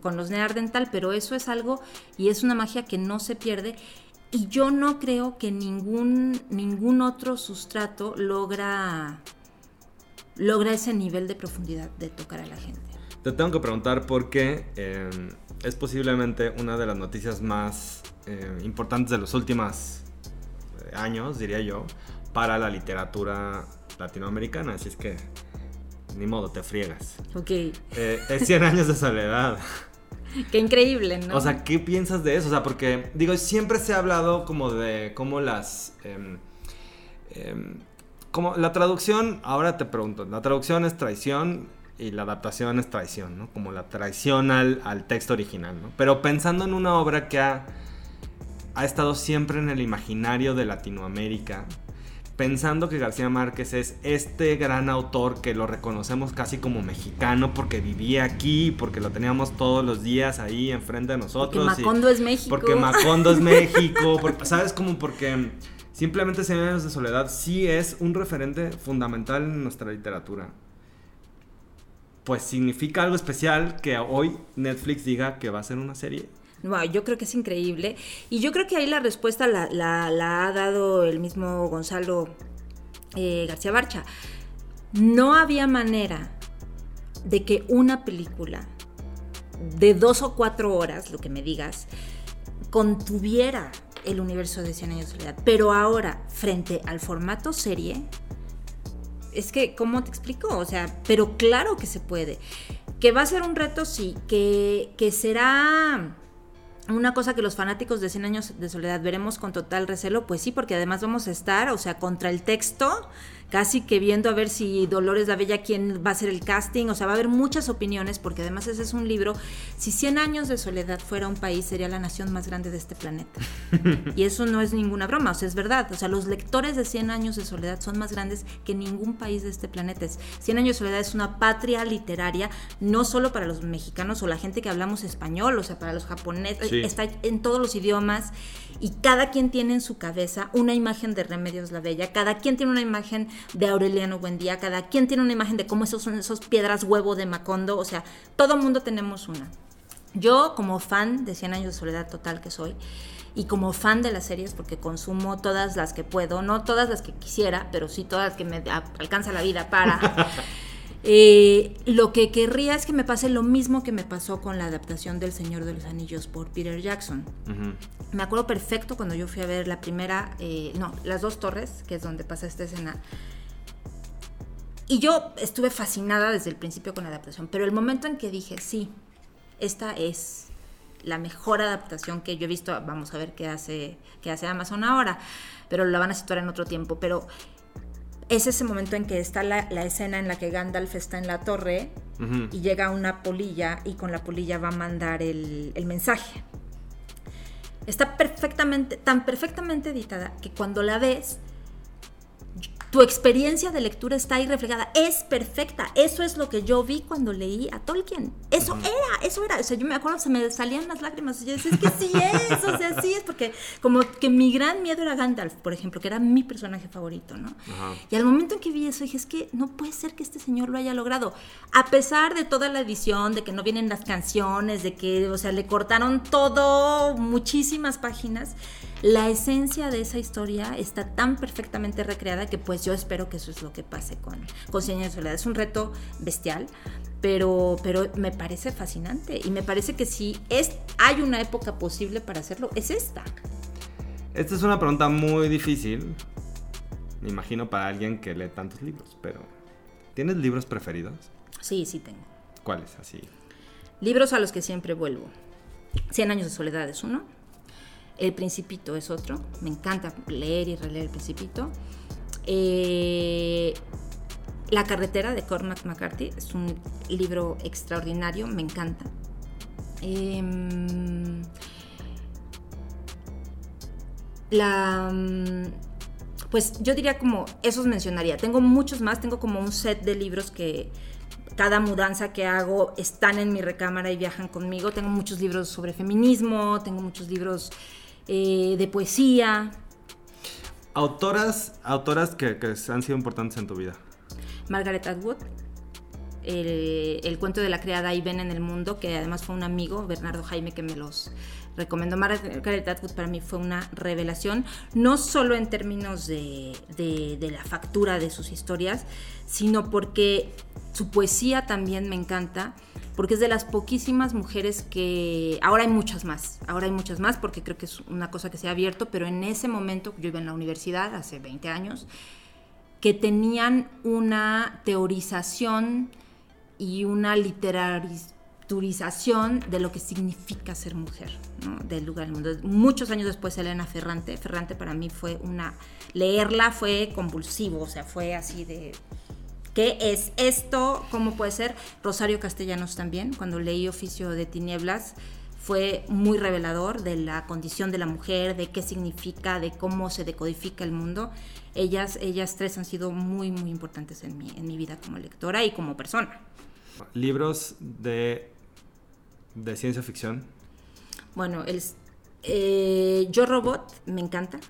[SPEAKER 2] con los Neardental, pero eso es algo y es una magia que no se pierde y yo no creo que ningún, ningún otro sustrato logra, logra ese nivel de profundidad de tocar a la gente.
[SPEAKER 1] Te tengo que preguntar por qué eh, es posiblemente una de las noticias más eh, importantes de los últimos eh, años, diría yo, para la literatura latinoamericana. Así es que, ni modo, te friegas.
[SPEAKER 2] Ok.
[SPEAKER 1] es 100 años de soledad.
[SPEAKER 2] Qué increíble, ¿no?
[SPEAKER 1] O sea, ¿qué piensas de eso? O sea, porque, digo, siempre se ha hablado como de cómo las... Em, em, como la traducción, ahora te pregunto, la traducción es traición y la adaptación es traición, ¿no? Como la traición al, al texto original, ¿no? Pero pensando en una obra que ha, ha estado siempre en el imaginario de Latinoamérica, pensando que García Márquez es este gran autor que lo reconocemos casi como mexicano porque vivía aquí, porque lo teníamos todos los días ahí enfrente de nosotros.
[SPEAKER 2] Porque Macondo es México.
[SPEAKER 1] Porque Macondo es México, ¿sabes? Como porque simplemente Cien años de soledad sí es un referente fundamental en nuestra literatura. Pues significa algo especial que hoy Netflix diga que va a ser una serie
[SPEAKER 2] yo creo que es increíble. Y yo creo que ahí la respuesta la, ha dado el mismo Gonzalo eh, García Barcha. No había manera de que una película de dos o cuatro horas, lo que me digas, contuviera el universo de Cien años de soledad. Pero ahora, frente al formato serie, es que, ¿cómo te explico? O sea, pero claro que se puede. Que va a ser un reto, sí. Que, que será una cosa que los fanáticos de 100 años de soledad veremos con total recelo, pues sí, porque además vamos a estar, o sea, contra el texto, casi que viendo a ver si Dolores la Bella quién va a ser el casting, o sea, va a haber muchas opiniones, porque además ese es un libro, si 100 años de soledad fuera un país, sería la nación más grande de este planeta. y eso no es ninguna broma, o sea, es verdad, o sea, los lectores de 100 años de soledad son más grandes que ningún país de este planeta. 100 años de soledad es una patria literaria, no solo para los mexicanos o la gente que hablamos español, o sea, para los japoneses, está en todos los idiomas y cada quien tiene en su cabeza una imagen de Remedios la Bella, cada quien tiene una imagen de Aureliano Buendía, cada quien tiene una imagen de cómo esos son esos piedras huevo de Macondo, o sea, todo mundo tenemos una. Yo como fan de 100 años de soledad total que soy, y como fan de las series, porque consumo todas las que puedo, no todas las que quisiera, pero sí todas las que me alcanza la vida para. Eh, lo que querría es que me pase lo mismo que me pasó con la adaptación del Señor de los Anillos por Peter Jackson. Me acuerdo perfecto cuando yo fui a ver la primera, eh, no, las dos torres, que es donde pasa esta escena. Y yo estuve fascinada desde el principio con la adaptación, pero el momento en que dije, sí, esta es la mejor adaptación que yo he visto, vamos a ver qué hace, qué hace Amazon ahora, pero la van a situar en otro tiempo, pero es ese momento en que está la, escena en la que Gandalf está en la torre y llega una polilla y con la polilla va a mandar el, el mensaje. Está perfectamente, tan perfectamente editada que cuando la ves tu experiencia de lectura está ahí reflejada. Es perfecta. Eso es lo que yo vi cuando leí a Tolkien. Eso era, eso era. O sea, yo me acuerdo, se me salían las lágrimas. Y yo decía, es que sí es, o sea, sí es, porque como que mi gran miedo era Gandalf, por ejemplo, que era mi personaje favorito, ¿no? Y al momento en que vi eso, dije, es que no puede ser que este señor lo haya logrado. A pesar de toda la edición, de que no vienen las canciones, de que, o sea, le cortaron todo, muchísimas páginas la esencia de esa historia está tan perfectamente recreada que pues yo espero que eso es lo que pase con, con de Soledad. Es un reto bestial, pero, pero me parece fascinante y me parece que si es, hay una época posible para hacerlo, es esta.
[SPEAKER 1] Esta es una pregunta muy difícil, me imagino para alguien que lee tantos libros, pero ¿tienes libros preferidos?
[SPEAKER 2] Sí, sí tengo.
[SPEAKER 1] ¿Cuáles? Así.
[SPEAKER 2] Libros a los que siempre vuelvo. Cien años de soledad es uno. El Principito es otro. Me encanta leer y releer El Principito. Eh, la carretera de Cormac McCarthy es un libro extraordinario, me encanta. Em, la... mm, Pues yo diría como, esos mencionaría. Tengo muchos más, tengo como un set de libros que cada mudanza que hago están en mi recámara y viajan conmigo. Tengo muchos libros sobre feminismo, tengo muchos libros eh, de poesía.
[SPEAKER 1] Autoras, autoras que, que han sido importantes en tu vida.
[SPEAKER 2] Margaret Atwood, el, el cuento de la criada y ven en el mundo, que además fue un amigo, Bernardo Jaime, que me los recomendó. Margaret Atwood para mí fue una revelación, no solo en términos de, de- de la factura de sus historias, sino porque su poesía también me encanta, porque es de las poquísimas mujeres que... Ahora hay muchas más, ahora hay muchas más, porque creo que es una cosa que se ha abierto, pero en ese momento, yo iba en la universidad hace 20 años, que tenían una teorización y una literaturización de lo que significa ser mujer, ¿no? del lugar del mundo. Muchos años después, Elena Ferrante, Ferrante para mí fue una... Leerla fue convulsivo, o sea, fue así de... ¿Qué es esto? ¿Cómo puede ser? Rosario Castellanos también, cuando leí Oficio de Tinieblas, fue muy revelador de la condición de la mujer, de qué significa, de cómo se decodifica el mundo. Ellas, ellas tres han sido muy, muy importantes en mi, en mi vida como lectora y como persona.
[SPEAKER 1] Libros de, de ciencia ficción.
[SPEAKER 2] Bueno, el, eh, Yo Robot me encanta.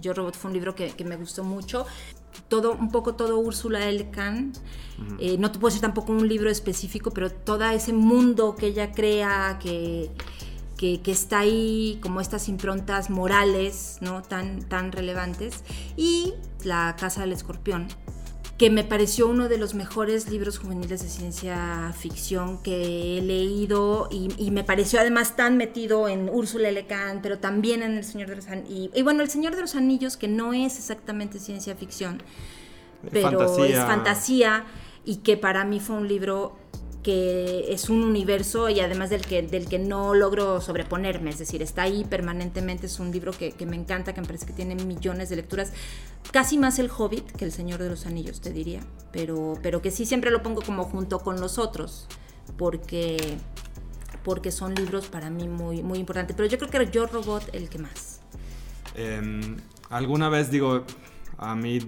[SPEAKER 2] Yo Robot fue un libro que, que me gustó mucho. Todo, un poco todo Úrsula L. Kahn. Eh, no te puedo decir tampoco un libro específico, pero todo ese mundo que ella crea, que, que, que está ahí, como estas improntas morales, ¿no? Tan, tan relevantes. Y La Casa del Escorpión, que me pareció uno de los mejores libros juveniles de ciencia ficción que he leído y, y me pareció además tan metido en Úrsula L. Kahn, pero también en El Señor de los Anillos. Y, y bueno, El Señor de los Anillos, que no es exactamente ciencia ficción, pero
[SPEAKER 1] Fantasía.
[SPEAKER 2] es fantasía y que para mí fue un libro que es un universo y además del que, del que no logro sobreponerme, es decir, está ahí permanentemente, es un libro que, que me encanta, que me parece que tiene millones de lecturas, casi más el Hobbit que el Señor de los Anillos, te diría, pero, pero que sí siempre lo pongo como junto con los otros, porque, porque son libros para mí muy, muy importantes, pero yo creo que era Yo Robot el que más.
[SPEAKER 1] Em, alguna vez digo, a mí,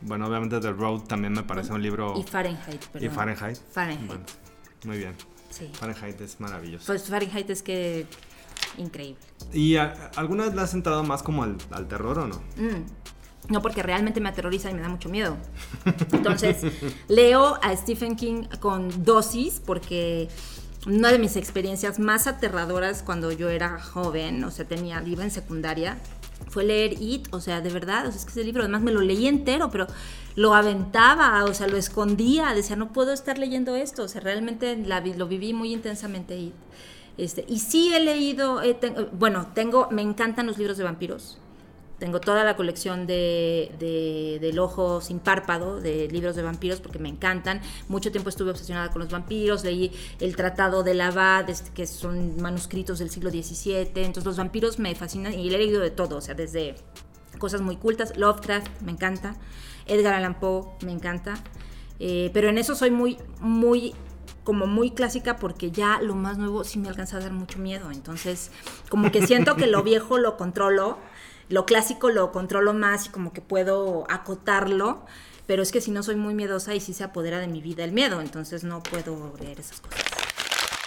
[SPEAKER 1] bueno, obviamente The Road también me parece un libro...
[SPEAKER 2] Y Fahrenheit,
[SPEAKER 1] ¿Y. Fahrenheit.
[SPEAKER 2] Fahrenheit.
[SPEAKER 1] Bueno, muy bien.
[SPEAKER 2] Sí.
[SPEAKER 1] Fahrenheit es maravilloso.
[SPEAKER 2] Pues Fahrenheit es que increíble.
[SPEAKER 1] ¿Y a- alguna vez le has entrado más como al, al terror o no?
[SPEAKER 2] Mm. No, porque realmente me aterroriza y me da mucho miedo. Entonces, leo a Stephen King con dosis porque una de mis experiencias más aterradoras cuando yo era joven, o sea, tenía, iba en secundaria, fue leer It, o sea, de verdad, o sea, es que ese libro, además me lo leí entero, pero lo aventaba, o sea, lo escondía, decía, no puedo estar leyendo esto, o sea, realmente la lo viví muy intensamente. Este, y sí he leído, ten- bueno, tengo, me encantan los libros de vampiros. Tengo toda la colección de, de- del ojo sin párpado, de libros de vampiros, porque me encantan. Mucho tiempo estuve obsesionada con los vampiros. Leí el Tratado de Abad, este, que son manuscritos del siglo XVII. Entonces los vampiros me fascinan y he leído de todo, o sea, desde cosas muy cultas. Lovecraft, me encanta. Edgar Allan Poe, me encanta. Eh, pero en eso soy muy, muy como muy clásica porque ya lo más nuevo sí me alcanza a dar mucho miedo. Entonces, como que siento que lo viejo lo controlo, lo clásico lo controlo más y como que puedo acotarlo. Pero es que si no soy muy miedosa y sí se apodera de mi vida el miedo, entonces no puedo leer esas cosas.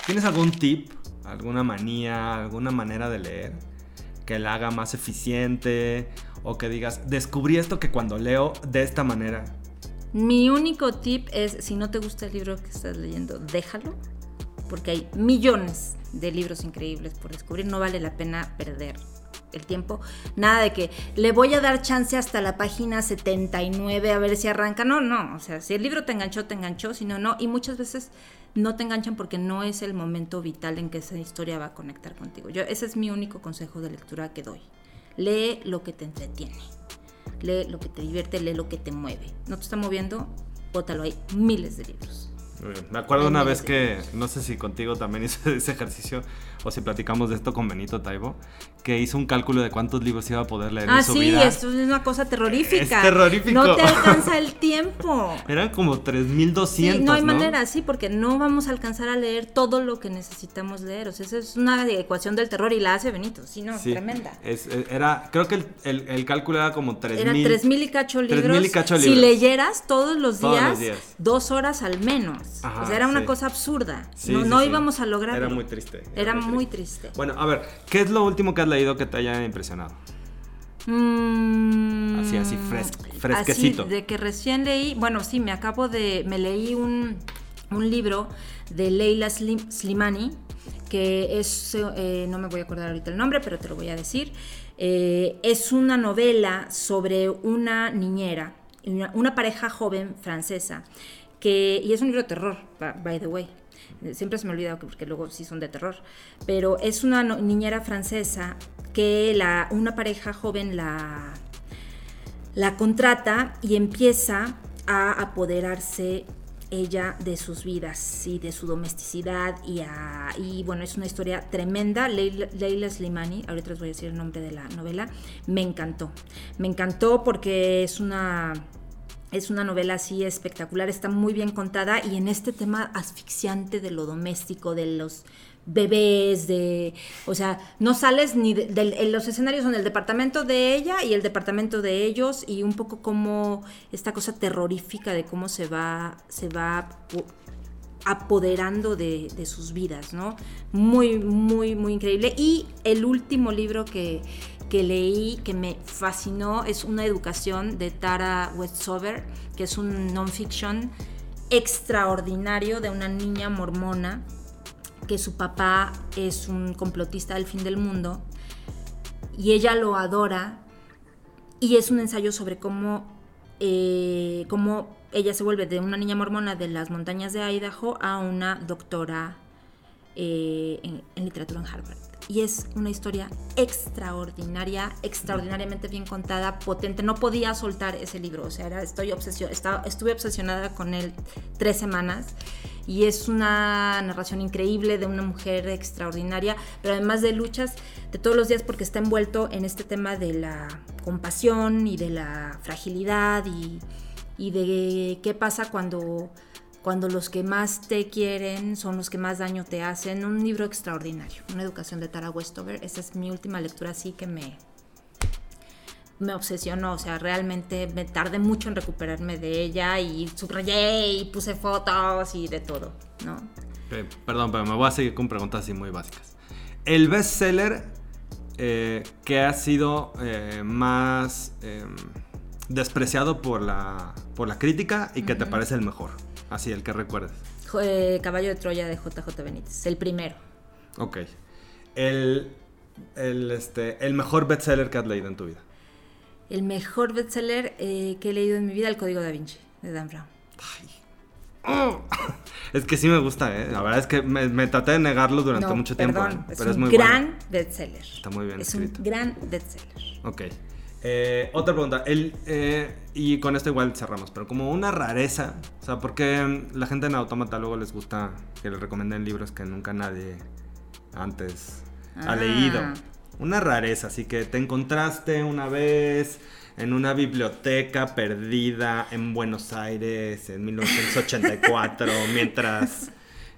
[SPEAKER 1] ¿Tienes algún tip, alguna manía, alguna manera de leer que la haga más eficiente o que digas, descubrí esto que cuando leo de esta manera?
[SPEAKER 2] Mi único tip es, si no te gusta el libro que estás leyendo, déjalo, porque hay millones de libros increíbles por descubrir, no vale la pena perder el tiempo. Nada de que le voy a dar chance hasta la página 79 a ver si arranca. No, no, o sea, si el libro te enganchó, te enganchó, si no, no. Y muchas veces no te enganchan porque no es el momento vital en que esa historia va a conectar contigo. Yo, ese es mi único consejo de lectura que doy. Lee lo que te entretiene lee lo que te divierte, lee lo que te mueve. ¿No te está moviendo? Bótalo, hay miles de libros.
[SPEAKER 1] Me acuerdo una vez que, no sé si contigo también hice ese ejercicio o si platicamos de esto con Benito Taibo, que hizo un cálculo de cuántos libros iba a poder leer
[SPEAKER 2] ah,
[SPEAKER 1] en su
[SPEAKER 2] sí,
[SPEAKER 1] vida.
[SPEAKER 2] esto es una cosa terrorífica.
[SPEAKER 1] Es terrorífico.
[SPEAKER 2] No te alcanza el tiempo.
[SPEAKER 1] Eran como 3.200.
[SPEAKER 2] Sí, no hay manera, sí, porque no vamos a alcanzar a leer todo lo que necesitamos leer. O sea, esa es una ecuación del terror y la hace Benito. Sí, no, tremenda.
[SPEAKER 1] Es, eh, era, creo que el, el, el, cálculo era como 3.000.
[SPEAKER 2] Era 3.000 y cacho libros.
[SPEAKER 1] 3.000 y cacho
[SPEAKER 2] libros. Si leyeras todos los,
[SPEAKER 1] Todos
[SPEAKER 2] días,
[SPEAKER 1] los días.
[SPEAKER 2] dos horas al menos.
[SPEAKER 1] Ajá,
[SPEAKER 2] o sea, era una
[SPEAKER 1] sí.
[SPEAKER 2] cosa absurda.
[SPEAKER 1] Sí,
[SPEAKER 2] no no íbamos a lograrlo.
[SPEAKER 1] Era muy triste.
[SPEAKER 2] Era muy triste.
[SPEAKER 1] Bueno, a ver, ¿qué es lo último que has leído que te haya impresionado?
[SPEAKER 2] Mm,
[SPEAKER 1] Así, así, fres- fresquecito.
[SPEAKER 2] así, de que recién leí, bueno, sí, me acabo de, me leí un, un libro de Leila Slim- Slimani, que es, eh, no me voy a acordar ahorita el nombre, pero te lo voy a decir. Eh, es una novela sobre una niñera, una, una pareja joven francesa, que, y es un libro de terror, by the way. Siempre se me olvida que- porque luego sí son de terror. Pero es una niñera francesa que la, una pareja joven la, la contrata y empieza a apoderarse ella de sus vidas y de su domesticidad y, a- y bueno, es una historia tremenda. Leila Slimani, ahorita les voy a decir el nombre de la novela, me encantó. Me encantó porque es una es una novela así espectacular, está muy bien contada y en este tema asfixiante de lo doméstico, de los bebés, de, o sea, no sales ni de, los escenarios son el departamento de ella y el departamento de ellos y un poco como esta cosa terrorífica de cómo se va, se va po- apoderando de, de sus vidas, ¿no? Muy, muy, muy increíble. Y el último libro que, que leí que me fascinó es Una educación de Tara Westover, que es un non-fiction extraordinario de una niña mormona que su papá es un complotista del fin del mundo y ella lo adora y es un ensayo sobre cómo, eh, cómo ella se vuelve de una niña mormona de las montañas de Idaho a una doctora eh, en, en literatura en Harvard. Y es una historia extraordinaria, extraordinariamente bien contada, potente. No podía soltar ese libro, o sea, era, estoy estaba- estuve obsesionada con él tres semanas. Y es una narración increíble de una mujer extraordinaria, pero además de luchas de todos los días porque está envuelto en este tema de la compasión y de la fragilidad y de qué pasa cuando, cuando los que más te quieren son los que más daño te hacen. Un libro extraordinario, una educación de Tara Westover. Esta es mi última lectura así que me, me obsesionó, o sea, realmente me tardé mucho en recuperarme de ella y subrayé y puse fotos y de todo, ¿no?
[SPEAKER 1] Eh, perdón, pero me voy a seguir con preguntas así muy básicas. El bestseller eh, que ha sido eh, más eh, despreciado por la, por la crítica y que te parece el mejor. Así, el que recuerdes.
[SPEAKER 2] Eh, Caballo de Troya de JJ Benítez, el primero.
[SPEAKER 1] Ok. El, el, este, el mejor bestseller que has leído en tu vida.
[SPEAKER 2] El mejor bestseller eh, que he leído en mi vida, El Código da Vinci, de Dan Brown.
[SPEAKER 1] Es que sí me gusta, ¿eh? La verdad es que me, me traté de negarlo durante
[SPEAKER 2] No,
[SPEAKER 1] mucho tiempo.
[SPEAKER 2] perdón,
[SPEAKER 1] ¿eh?
[SPEAKER 2] es
[SPEAKER 1] Pero es
[SPEAKER 2] un
[SPEAKER 1] muy
[SPEAKER 2] gran
[SPEAKER 1] bueno.
[SPEAKER 2] bestseller.
[SPEAKER 1] Está muy bien
[SPEAKER 2] Es
[SPEAKER 1] escrito.
[SPEAKER 2] un gran bestseller.
[SPEAKER 1] Ok. Eh, otra pregunta. El, eh, y con esto igual cerramos, pero como una rareza. O sea, porque mm, la gente en Autómata luego les gusta que les recomienden libros que nunca nadie antes ha
[SPEAKER 2] Ah.
[SPEAKER 1] leído. Una rareza, así que te encontraste una vez en una biblioteca perdida en Buenos Aires en 1984 mientras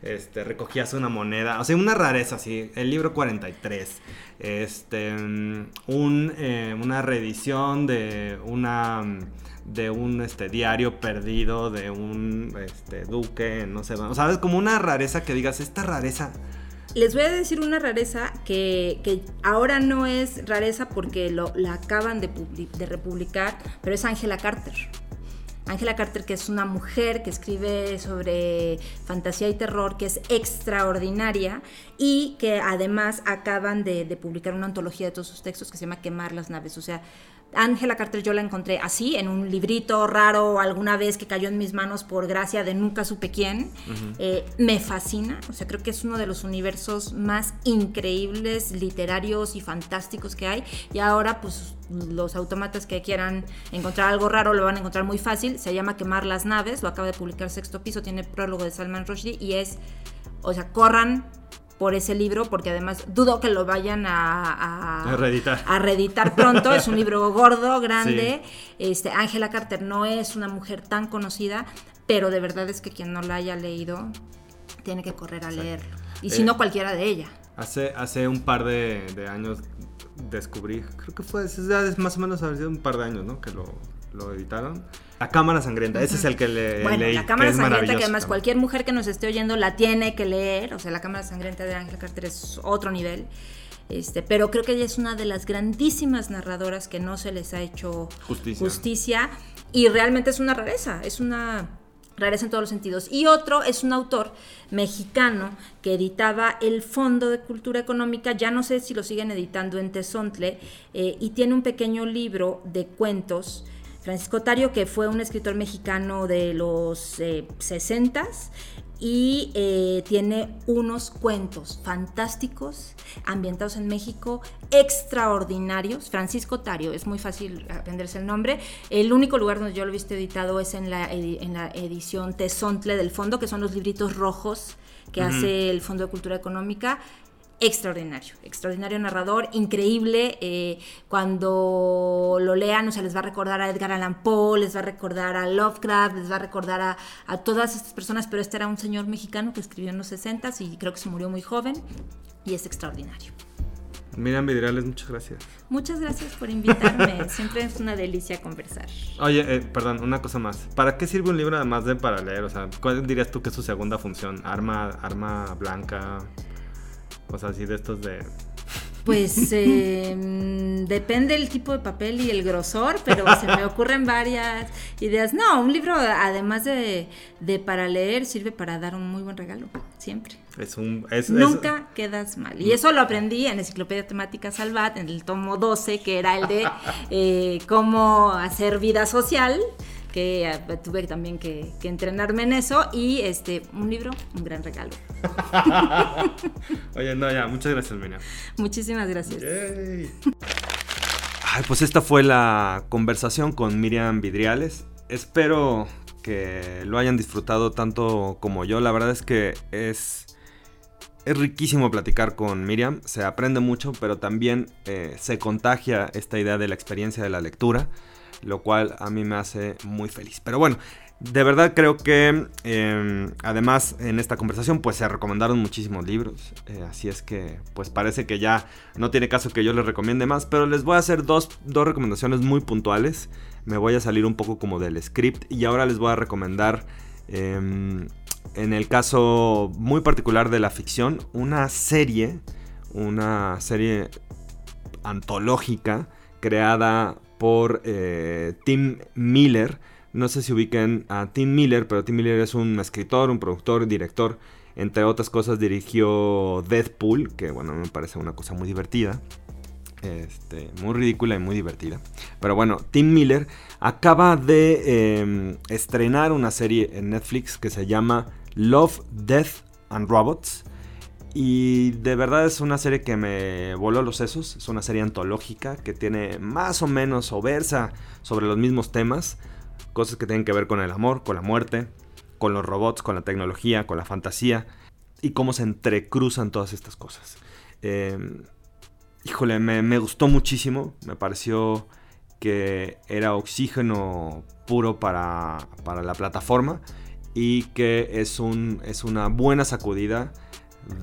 [SPEAKER 1] este, recogías una moneda. O sea, una rareza, sí. El libro 43. Este, un, eh, una reedición de una de un este, diario perdido de un este, duque, no sé, o sea, es como una rareza que digas, esta rareza
[SPEAKER 2] Les voy a decir una rareza que, que ahora no es rareza porque lo, la acaban de, de republicar, pero es Angela Carter. Angela Carter, que es una mujer que escribe sobre fantasía y terror, que es extraordinaria y que además acaban de, de publicar una antología de todos sus textos que se llama Quemar las naves. O sea, Ángela Carter yo la encontré así, en un librito raro alguna vez que cayó en mis manos por gracia de nunca supe quién. Eh, me fascina, o sea, creo que es uno de los universos más increíbles, literarios y fantásticos que hay. Y ahora, pues, los autómatas que quieran encontrar algo raro lo van a encontrar muy fácil. Se llama Quemar las naves, lo acaba de publicar Sexto Piso, tiene prólogo de Salman Rushdie y es, o sea, corran por ese libro, porque además dudo que lo vayan a,
[SPEAKER 1] a, reeditar.
[SPEAKER 2] a reeditar pronto. es un libro gordo, grande. Este, Angela Carter no es una mujer tan conocida, pero de verdad es que quien no la haya leído tiene que correr a leerlo. Y si eh, no, cualquiera de ella.
[SPEAKER 1] Hace, hace un par de, años descubrí, creo que fue, más o menos hace un par de años, ¿no? Que lo, lo editaron la cámara sangrienta, ese es el que le
[SPEAKER 2] Bueno, la cámara sangrienta, que además cualquier mujer que nos esté oyendo la tiene que leer. O sea, la cámara sangrienta de Ángel Carter es otro nivel. Este, pero creo que ella es una de las grandísimas narradoras que no se les ha hecho justicia. justicia y realmente es una rareza, es una rareza en todos los sentidos. Y otro es un autor mexicano que editaba el Fondo de Cultura Económica, ya no sé si lo siguen editando en Tezontle, eh, y tiene un pequeño libro de cuentos Francisco Tario, que fue un escritor mexicano de los eh, 60 y eh, tiene unos cuentos fantásticos ambientados en México, extraordinarios. Francisco Tario, es muy fácil aprenderse el nombre. El único lugar donde yo lo he visto editado es en la, en la edición Tezontle del fondo, que son los libritos rojos que hace el Fondo de Cultura Económica extraordinario, extraordinario narrador, increíble. Eh, cuando lo lean, o sea, les va a recordar a Edgar Allan Poe, les va a recordar a Lovecraft, les va a recordar a, a todas estas personas, pero este era un señor mexicano que escribió en los 60 y creo que se murió muy joven y es extraordinario.
[SPEAKER 1] Miriam Vidriales, muchas gracias.
[SPEAKER 2] Muchas gracias por invitarme. Siempre es una delicia conversar.
[SPEAKER 1] Oye, eh, perdón, una cosa más. ¿Para qué sirve un libro además de para leer? O sea, ¿cuál dirías tú que es su segunda función? ¿Arma, arma blanca? O sea, así de estos de...
[SPEAKER 2] Pues em, depende el tipo de papel y el grosor, pero se me ocurren varias ideas. No, un libro, además de, para leer, sirve para dar un muy buen regalo, siempre.
[SPEAKER 1] Es un,
[SPEAKER 2] Nunca quedas mal. Y eso lo aprendí en Enciclopedia Temática Salvat, en el tomo 12, que era el de eh, cómo hacer vida social que eh, tuve también que, entrenarme en eso y este un libro, un gran regalo.
[SPEAKER 1] Oye, no, ya, muchas gracias, Miriam.
[SPEAKER 2] Muchísimas gracias.
[SPEAKER 1] Ay, pues esta fue la conversación con Miriam Vidriales. Espero que lo hayan disfrutado tanto como yo. La verdad es que es es riquísimo platicar con Miriam, se aprende mucho, pero también eh, se contagia esta idea de la experiencia de la lectura lo cual a mí me hace muy feliz. Pero bueno, de verdad creo que em, además en esta conversación pues se recomendaron muchísimos libros, eh, así es que pues parece que ya no tiene caso que yo les recomiende más, pero les voy a hacer dos, dos recomendaciones muy puntuales, me voy a salir un poco como del script y ahora les voy a recomendar em, en el caso muy particular de la ficción una serie, una serie antológica creada por eh, Tim Miller. No sé si ubiquen a Tim Miller, pero Tim Miller es un escritor, un productor, director. Entre otras cosas dirigió Deadpool, que bueno, me parece una cosa muy divertida. Este, muy ridícula y muy divertida. Pero bueno, Tim Miller acaba de em, estrenar una serie en Netflix que se llama Love, Death and Robots. Y de verdad es una serie que me voló los sesos. Es una serie antológica que tiene más o menos o versa sobre los mismos temas. Cosas que tienen que ver con el amor, con la muerte, con los robots, con la tecnología, con la fantasía. Y cómo se entrecruzan todas estas cosas. Em, híjole, me, gustó muchísimo. Me pareció que era oxígeno puro para, para la plataforma. Y que es, un, es una buena sacudida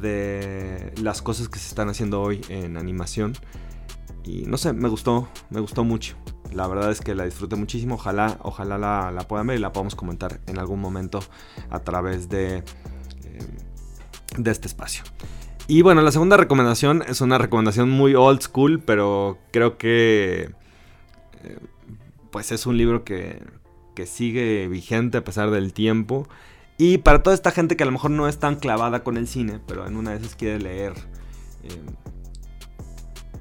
[SPEAKER 1] de las cosas que se están haciendo hoy en animación. Y no sé, me gustó, me gustó mucho. La verdad es que la disfruté muchísimo. Ojalá, ojalá la, puedan ver y la podamos comentar en algún momento a través de, eh, de este espacio. Y bueno, la segunda recomendación es una recomendación muy old school, pero creo que eh, pues es un libro que, que sigue vigente a pesar del tiempo. Y para toda esta gente que a lo mejor no es tan clavada con el cine, pero en una de esas quiere leer eh,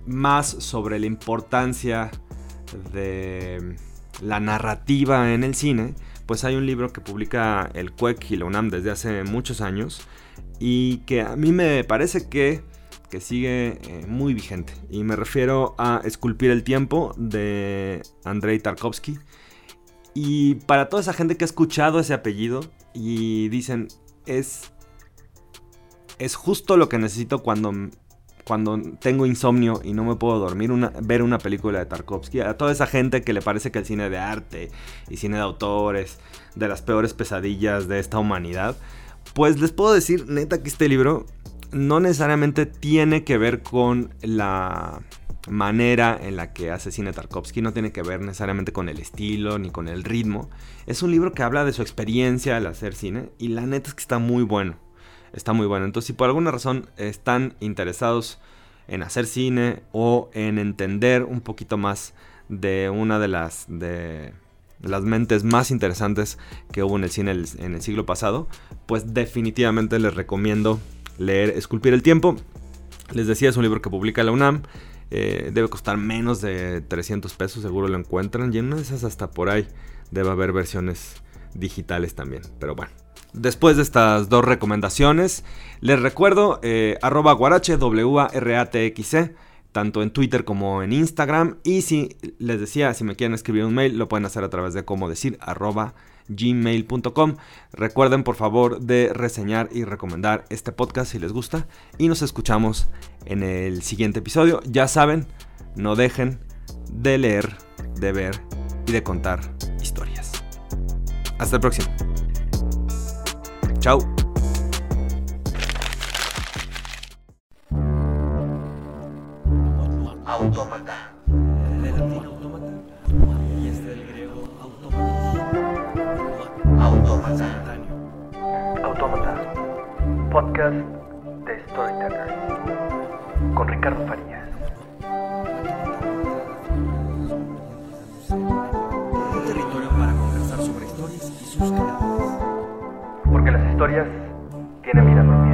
[SPEAKER 1] más sobre la importancia de la narrativa en el cine, pues hay un libro que publica el CUEC y la UNAM desde hace muchos años y que a mí me parece que, que sigue eh, muy vigente. Y me refiero a Esculpir el Tiempo de Andrei Tarkovsky. Y para toda esa gente que ha escuchado ese apellido y dicen, es, es justo lo que necesito cuando cuando tengo insomnio y no me puedo dormir, una, ver una película de Tarkovsky. A toda esa gente que le parece que el cine de arte y cine de autores, de las peores pesadillas de esta humanidad, pues les puedo decir, neta, que este libro no necesariamente tiene que ver con la manera en la que hace cine Tarkovsky, no tiene que ver necesariamente con el estilo ni con el ritmo. Es un libro que habla de su experiencia al hacer cine y la neta es que está muy bueno está muy bueno. Entonces, si por alguna razón están interesados en hacer cine o en entender un poquito más de una de las, de las mentes más interesantes que hubo en el cine en el siglo pasado, pues definitivamente les recomiendo leer Esculpir el Tiempo. Les decía, es un libro que publica la UNAM. Eh, debe costar menos de 300 pesos, seguro lo encuentran. Y en una de esas hasta por ahí debe haber versiones digitales también. Pero bueno, Después de estas dos recomendaciones, les recuerdo eh, arroba guarache, w r a t x -E, tanto en Twitter como en Instagram. Y si les decía, si me quieren escribir un mail, lo pueden hacer a través de como decir arroba gmail.com. Recuerden por favor de reseñar y recomendar este podcast si les gusta. Y nos escuchamos en el siguiente episodio. Ya saben, no dejen de leer, de ver y de contar historias. Hasta el próximo. Chao.
[SPEAKER 3] Autómata. Autómata. Podcast de Storyteller. Con Ricardo Farías. Un territorio para conversar sobre historias y sus creadores. Porque las historias tienen vida propia.